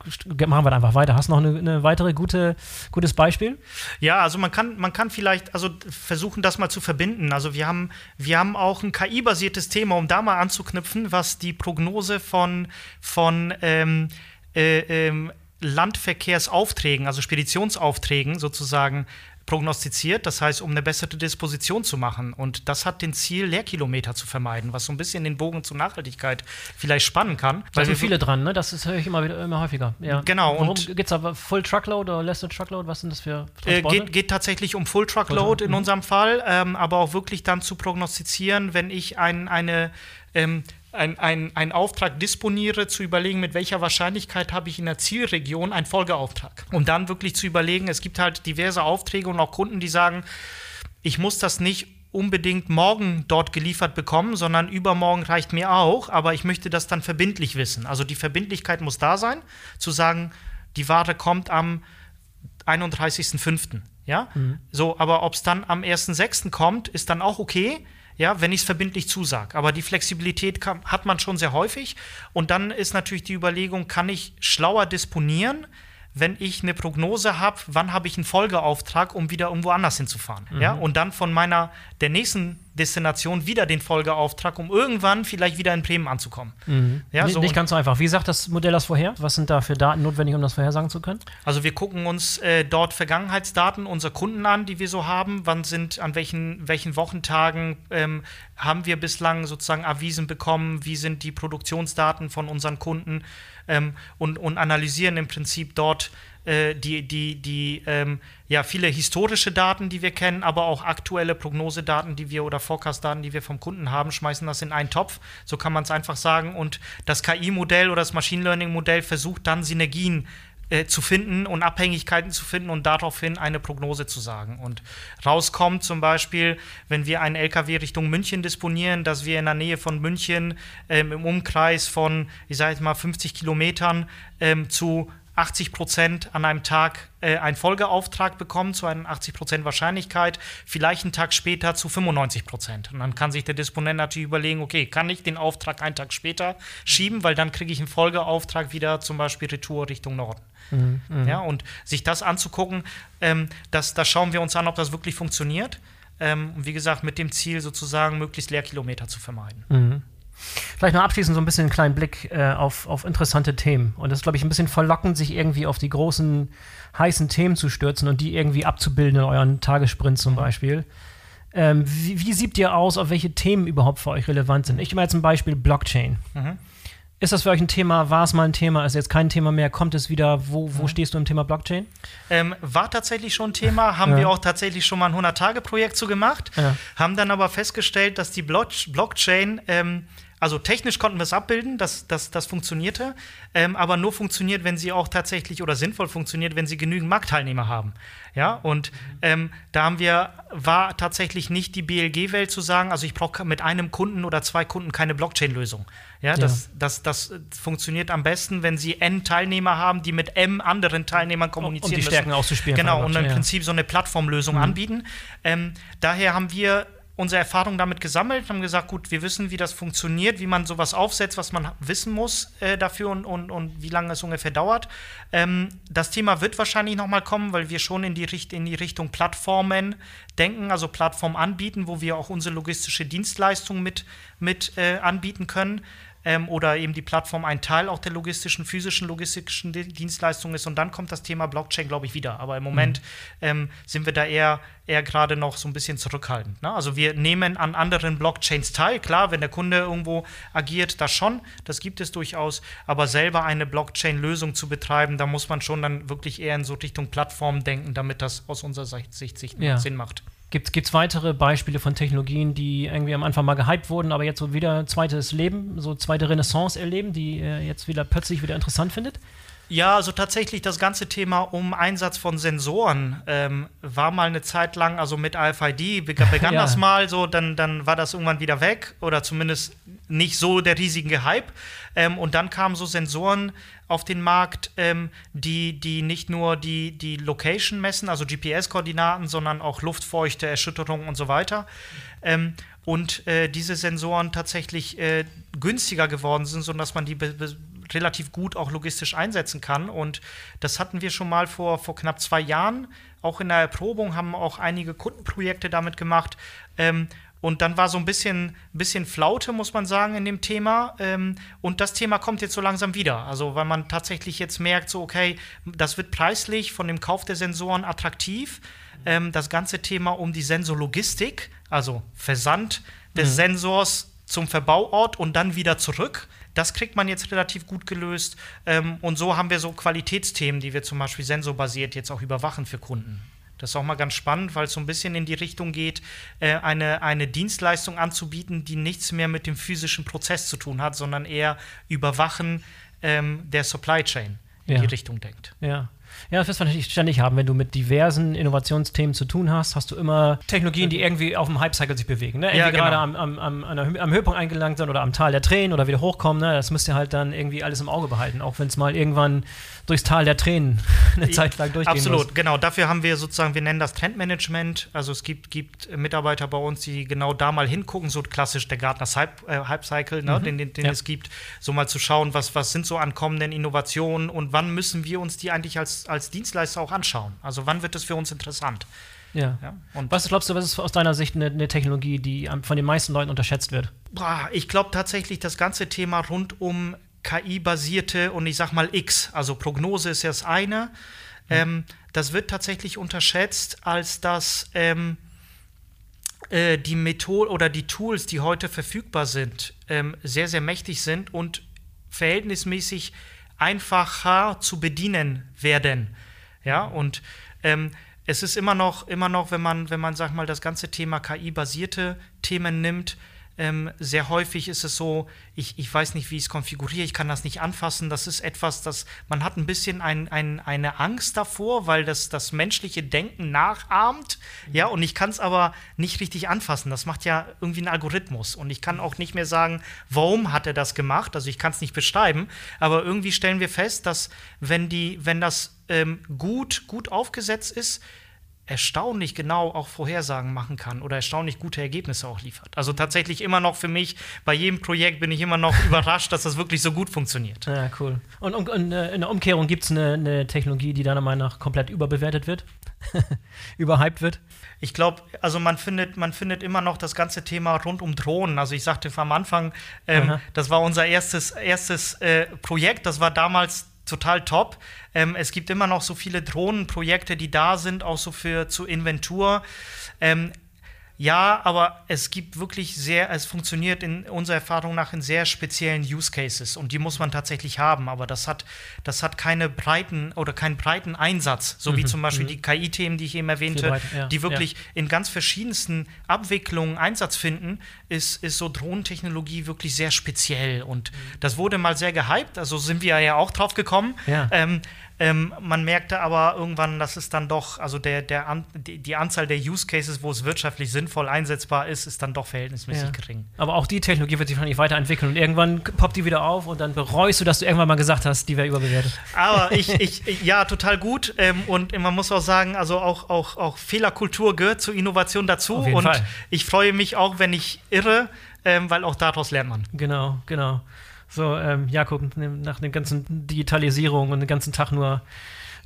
machen wir da einfach weiter. Hast du noch eine, eine, weitere gute, gutes Beispiel? Ja, also man kann, man kann vielleicht also versuchen, das mal zu verbinden. Also wir haben, wir haben auch ein KI-basiertes Thema, um da mal anzuknüpfen, was die Prognose von, von ähm, äh, ähm, Landverkehrsaufträgen, also Speditionsaufträgen sozusagen prognostiziert, das heißt, um eine bessere Disposition zu machen. Und das hat den Ziel, Leerkilometer zu vermeiden, was so ein bisschen den Bogen zur Nachhaltigkeit vielleicht spannen kann. Da sind viele dran, ne? Das höre ich immer wieder immer häufiger. Ja. Genau. Warum geht es aber Full Truckload oder Less Truckload? Was sind das für äh, geht, geht, tatsächlich um Full Truckload in mhm. unserem Fall, ähm, aber auch wirklich dann zu prognostizieren, wenn ich ein, eine ähm, ein, ein, einen Auftrag disponiere, zu überlegen, mit welcher Wahrscheinlichkeit habe ich in der Zielregion einen Folgeauftrag. Um dann wirklich zu überlegen, es gibt halt diverse Aufträge und auch Kunden, die sagen, ich muss das nicht unbedingt morgen dort geliefert bekommen, sondern übermorgen reicht mir auch, aber ich möchte das dann verbindlich wissen. Also die Verbindlichkeit muss da sein, zu sagen, die Ware kommt am 31.05. Ja? Mhm. So, aber ob es dann am 1.06. kommt, ist dann auch okay ja, wenn ich es verbindlich zusage. Aber die Flexibilität kann, hat man schon sehr häufig. Und dann ist natürlich die Überlegung, kann ich schlauer disponieren, wenn ich eine Prognose habe, wann habe ich einen Folgeauftrag, um wieder irgendwo anders hinzufahren. Mhm. Ja? Und dann von meiner, der nächsten Destination wieder den Folgeauftrag, um irgendwann vielleicht wieder in Bremen anzukommen. Mhm. Ja, so nicht ganz so einfach. Wie sagt das Modell das vorher? Was sind da für Daten notwendig, um das vorhersagen zu können? Also wir gucken uns äh, dort Vergangenheitsdaten unserer Kunden an, die wir so haben. Wann sind, an welchen, welchen Wochentagen ähm, haben wir bislang sozusagen Avisen bekommen? Wie sind die Produktionsdaten von unseren Kunden? Ähm, und, und analysieren im Prinzip dort äh, die, die, die ähm, ja, viele historische Daten, die wir kennen, aber auch aktuelle Prognosedaten, die wir oder Forecast-Daten, die wir vom Kunden haben, schmeißen das in einen Topf. So kann man es einfach sagen. Und das KI-Modell oder das Machine Learning-Modell versucht dann Synergien äh, zu finden und Abhängigkeiten zu finden und daraufhin eine Prognose zu sagen. Und rauskommt zum Beispiel, wenn wir einen LKW Richtung München disponieren, dass wir in der Nähe von München ähm, im Umkreis von, ich sage jetzt mal, 50 Kilometern ähm, zu 80 Prozent an einem Tag äh, einen Folgeauftrag bekommen, zu einer 80 Prozent Wahrscheinlichkeit, vielleicht einen Tag später zu 95 Prozent. Und dann kann sich der Disponent natürlich überlegen, okay, kann ich den Auftrag einen Tag später schieben, weil dann kriege ich einen Folgeauftrag wieder zum Beispiel Retour Richtung Norden. Mhm, mhm. ja, und sich das anzugucken, ähm, das, das schauen wir uns an, ob das wirklich funktioniert. Ähm, wie gesagt, mit dem Ziel sozusagen, möglichst Leerkilometer zu vermeiden. Mhm. Vielleicht noch abschließend so ein bisschen einen kleinen Blick äh, auf, auf interessante Themen. Und das ist, glaube ich, ein bisschen verlockend, sich irgendwie auf die großen, heißen Themen zu stürzen und die irgendwie abzubilden in euren Tagessprint zum Beispiel. Ähm, wie, wie sieht ihr aus, auf welche Themen überhaupt für euch relevant sind? Ich nehme jetzt zum Beispiel Blockchain. Mhm. Ist das für euch ein Thema? War es mal ein Thema? Ist jetzt kein Thema mehr? Kommt es wieder? Wo, wo mhm. stehst du im Thema Blockchain? Ähm, war tatsächlich schon ein Thema. Haben ja. wir auch tatsächlich schon mal ein 100-Tage-Projekt zu gemacht. Ja. Haben dann aber festgestellt, dass die Blockchain ähm, also technisch konnten wir es abbilden, das, das, das funktionierte, ähm, aber nur funktioniert, wenn sie auch tatsächlich oder sinnvoll funktioniert, wenn sie genügend Marktteilnehmer haben. Ja, und ähm, da haben wir, war tatsächlich nicht die BLG-Welt zu sagen, also ich brauche mit einem Kunden oder zwei Kunden keine Blockchain-Lösung. Ja, das, ja. Das, das, das funktioniert am besten, wenn sie N Teilnehmer haben, die mit M anderen Teilnehmern kommunizieren um die Stärken müssen. auszuspielen. Genau, und im ja. Prinzip so eine Plattformlösung mhm. anbieten. Ähm, daher haben wir unsere Erfahrung damit gesammelt, haben gesagt, gut, wir wissen, wie das funktioniert, wie man sowas aufsetzt, was man wissen muss äh, dafür und, und, und wie lange es ungefähr dauert. Ähm, das Thema wird wahrscheinlich nochmal kommen, weil wir schon in die, Richt in die Richtung Plattformen denken, also Plattformen anbieten, wo wir auch unsere logistische Dienstleistung mit, mit äh, anbieten können ähm, oder eben die Plattform ein Teil auch der logistischen, physischen logistischen Dienstleistung ist. Und dann kommt das Thema Blockchain, glaube ich, wieder. Aber im Moment mhm. ähm, sind wir da eher, eher gerade noch so ein bisschen zurückhaltend. Ne? Also wir nehmen an anderen Blockchains teil. Klar, wenn der Kunde irgendwo agiert, das schon, das gibt es durchaus. Aber selber eine Blockchain-Lösung zu betreiben, da muss man schon dann wirklich eher in so Richtung Plattform denken, damit das aus unserer Sicht, Sicht ja. Sinn macht. Gibt es weitere Beispiele von Technologien, die irgendwie am Anfang mal gehypt wurden, aber jetzt so wieder zweites Leben, so zweite Renaissance erleben, die ihr jetzt wieder plötzlich wieder interessant findet? Ja, also tatsächlich das ganze Thema um Einsatz von Sensoren ähm, war mal eine Zeit lang, also mit RFID begann ja. das mal so, dann, dann war das irgendwann wieder weg oder zumindest nicht so der riesige Hype. Ähm, und dann kamen so Sensoren auf den Markt, ähm, die, die nicht nur die, die Location messen, also GPS-Koordinaten, sondern auch Luftfeuchte, Erschütterungen und so weiter. Ähm, und äh, diese Sensoren tatsächlich äh, günstiger geworden sind, sodass man die relativ gut auch logistisch einsetzen kann. Und das hatten wir schon mal vor, vor knapp zwei Jahren. Auch in der Erprobung haben auch einige Kundenprojekte damit gemacht. Ähm, und dann war so ein bisschen, bisschen Flaute, muss man sagen, in dem Thema. Ähm, und das Thema kommt jetzt so langsam wieder. Also, weil man tatsächlich jetzt merkt, so, okay, das wird preislich von dem Kauf der Sensoren attraktiv. Ähm, das ganze Thema um die Sensorlogistik, also Versand des mhm. Sensors zum Verbauort und dann wieder zurück. Das kriegt man jetzt relativ gut gelöst. Ähm, und so haben wir so Qualitätsthemen, die wir zum Beispiel sensorbasiert jetzt auch überwachen für Kunden. Das ist auch mal ganz spannend, weil es so ein bisschen in die Richtung geht, äh, eine, eine Dienstleistung anzubieten, die nichts mehr mit dem physischen Prozess zu tun hat, sondern eher Überwachen ähm, der Supply Chain in ja. die Richtung denkt. Ja. Ja, das wirst du natürlich ständig haben. Wenn du mit diversen Innovationsthemen zu tun hast, hast du immer Technologien, die irgendwie auf dem Hype-Cycle sich bewegen. Ne? Irgendwie ja, genau. gerade am, am, am, am, Höhepunkt eingelangt sind oder am Tal der Tränen oder wieder hochkommen. Ne? Das müsst ihr halt dann irgendwie alles im Auge behalten, auch wenn es mal irgendwann durchs Tal der Tränen eine Zeit lang durchgehen Absolut, muss. genau. Dafür haben wir sozusagen, wir nennen das Trendmanagement. Also es gibt, gibt Mitarbeiter bei uns, die genau da mal hingucken, so klassisch der Gartners Hype, äh, Hype Cycle, ne, mhm. den, den, den ja. es gibt, so mal zu schauen, was, was sind so ankommenden Innovationen und wann müssen wir uns die eigentlich als als, Dienstleister auch anschauen? Also wann wird das für uns interessant? Ja. ja und was glaubst du, was ist aus deiner Sicht eine, eine Technologie, die von den meisten Leuten unterschätzt wird? Ich glaube tatsächlich das ganze Thema rund um KI-basierte und ich sag mal X, also Prognose ist ja das eine. Mhm. Ähm, das wird tatsächlich unterschätzt, als dass ähm, äh, die Methoden oder die Tools, die heute verfügbar sind, ähm, sehr, sehr mächtig sind und verhältnismäßig einfacher zu bedienen werden. Ja, und ähm, es ist immer noch, immer noch, wenn man, wenn man, sag mal, das ganze Thema KI-basierte Themen nimmt, ähm, sehr häufig ist es so, ich, ich weiß nicht, wie ich es konfiguriere, ich kann das nicht anfassen. Das ist etwas, das man hat ein bisschen ein, ein, eine Angst davor, weil das das menschliche Denken nachahmt. Mhm. Ja, und ich kann es aber nicht richtig anfassen. Das macht ja irgendwie ein Algorithmus. Und ich kann auch nicht mehr sagen, warum hat er das gemacht. Also ich kann es nicht beschreiben. Aber irgendwie stellen wir fest, dass wenn die, wenn das ähm, gut, gut aufgesetzt ist, erstaunlich genau auch Vorhersagen machen kann oder erstaunlich gute Ergebnisse auch liefert. Also tatsächlich immer noch für mich, bei jedem Projekt bin ich immer noch überrascht, dass das wirklich so gut funktioniert. Ja, cool. Und, und, und äh, in der Umkehrung gibt es eine, eine, Technologie, die deiner Meinung nach komplett überbewertet wird? Überhyped wird? Ich glaube, also man findet, man findet immer noch das ganze Thema rund um Drohnen. Also ich sagte am Anfang, ähm, das war unser erstes, erstes äh, Projekt, das war damals total top. Ähm, es gibt immer noch so viele Drohnenprojekte, die da sind, auch so für zur Inventur. Ähm, ja, aber es gibt wirklich sehr, es funktioniert in unserer Erfahrung nach in sehr speziellen Use Cases und die muss man tatsächlich haben. Aber das hat, das hat keine breiten oder keinen breiten Einsatz, so mhm. wie zum Beispiel mhm. die KI-Themen, die ich eben erwähnte, breit, ja. die wirklich ja. in ganz verschiedensten Abwicklungen Einsatz finden, ist, ist so Drohnentechnologie wirklich sehr speziell. Und mhm. das wurde mal sehr gehypt, also sind wir ja auch drauf gekommen. Ja. Ähm, ähm, man merkte aber irgendwann, dass es dann doch, also der, der An die, Anzahl der Use Cases, wo es wirtschaftlich sinnvoll einsetzbar ist, ist dann doch verhältnismäßig ja. gering. Aber auch die Technologie wird sich wahrscheinlich weiterentwickeln und irgendwann poppt die wieder auf und dann bereust du, dass du irgendwann mal gesagt hast, die wäre überbewertet. Aber ich, ich, ja, total gut. Ähm, und man muss auch sagen, also auch, auch, auch Fehlerkultur gehört zur Innovation dazu. und Fall. ich freue mich auch, wenn ich irre, ähm, weil auch daraus lernt man. Genau, genau. So, ähm, Jakob, nach der ganzen Digitalisierung und den ganzen Tag nur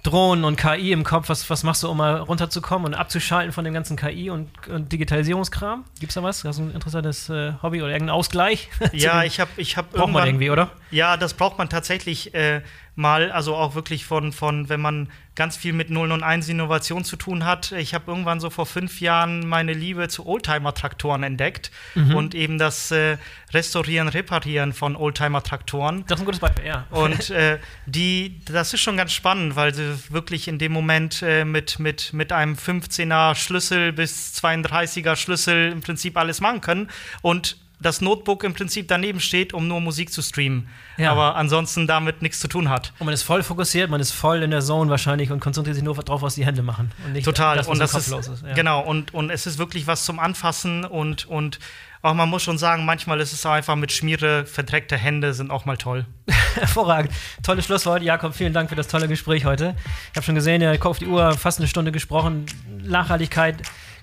Drohnen und KI im Kopf, was, was machst du, um mal runterzukommen und abzuschalten von dem ganzen KI und, und Digitalisierungskram? Gibt's da was? Hast du ein interessantes äh, Hobby oder irgendeinen Ausgleich? ja, ich habe ich hab Braucht man irgendwie, oder? Ja, das braucht man tatsächlich äh, mal, also auch wirklich von, von, wenn man ganz viel mit 0 und 1 Innovation zu tun hat. Ich habe irgendwann so vor fünf Jahren meine Liebe zu Oldtimer-Traktoren entdeckt mhm. und eben das äh, Restaurieren, Reparieren von Oldtimer-Traktoren. Das ist ein gutes Beispiel, ja. Und äh, die, das ist schon ganz spannend, weil sie wirklich in dem Moment äh, mit, mit, mit einem 15er Schlüssel bis 32er Schlüssel im Prinzip alles machen können. Und das Notebook im Prinzip daneben steht, um nur Musik zu streamen. Ja. Aber ansonsten damit nichts zu tun hat. Und man ist voll fokussiert, man ist voll in der Zone wahrscheinlich und konzentriert sich nur darauf, was die Hände machen. Und nicht Total. Das, und das ist, ist. Ja. Genau, und, und es ist wirklich was zum Anfassen und, und auch man muss schon sagen, manchmal ist es einfach mit Schmiere verdreckte Hände sind auch mal toll. Hervorragend. Tolles Schlusswort. Jakob, vielen Dank für das tolle Gespräch heute. Ich habe schon gesehen, ihr auf die Uhr fast eine Stunde gesprochen. Nachhaltigkeit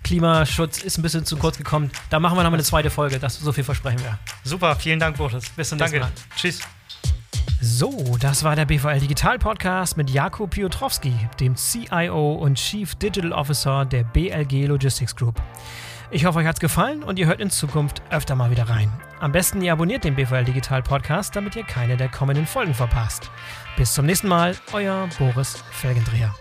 Klimaschutz ist ein bisschen zu kurz gekommen. Da machen wir nochmal eine zweite Folge. Das, so viel versprechen wir. Super, vielen Dank, Boris. Bis zum nächsten Mal. Tschüss. So, das war der BVL Digital Podcast mit Jakub Piotrowski, dem CIO und Chief Digital Officer der BLG Logistics Group. Ich hoffe, euch hat es gefallen und ihr hört in Zukunft öfter mal wieder rein. Am besten ihr abonniert den BVL Digital Podcast, damit ihr keine der kommenden Folgen verpasst. Bis zum nächsten Mal, euer Boris Felgendreher.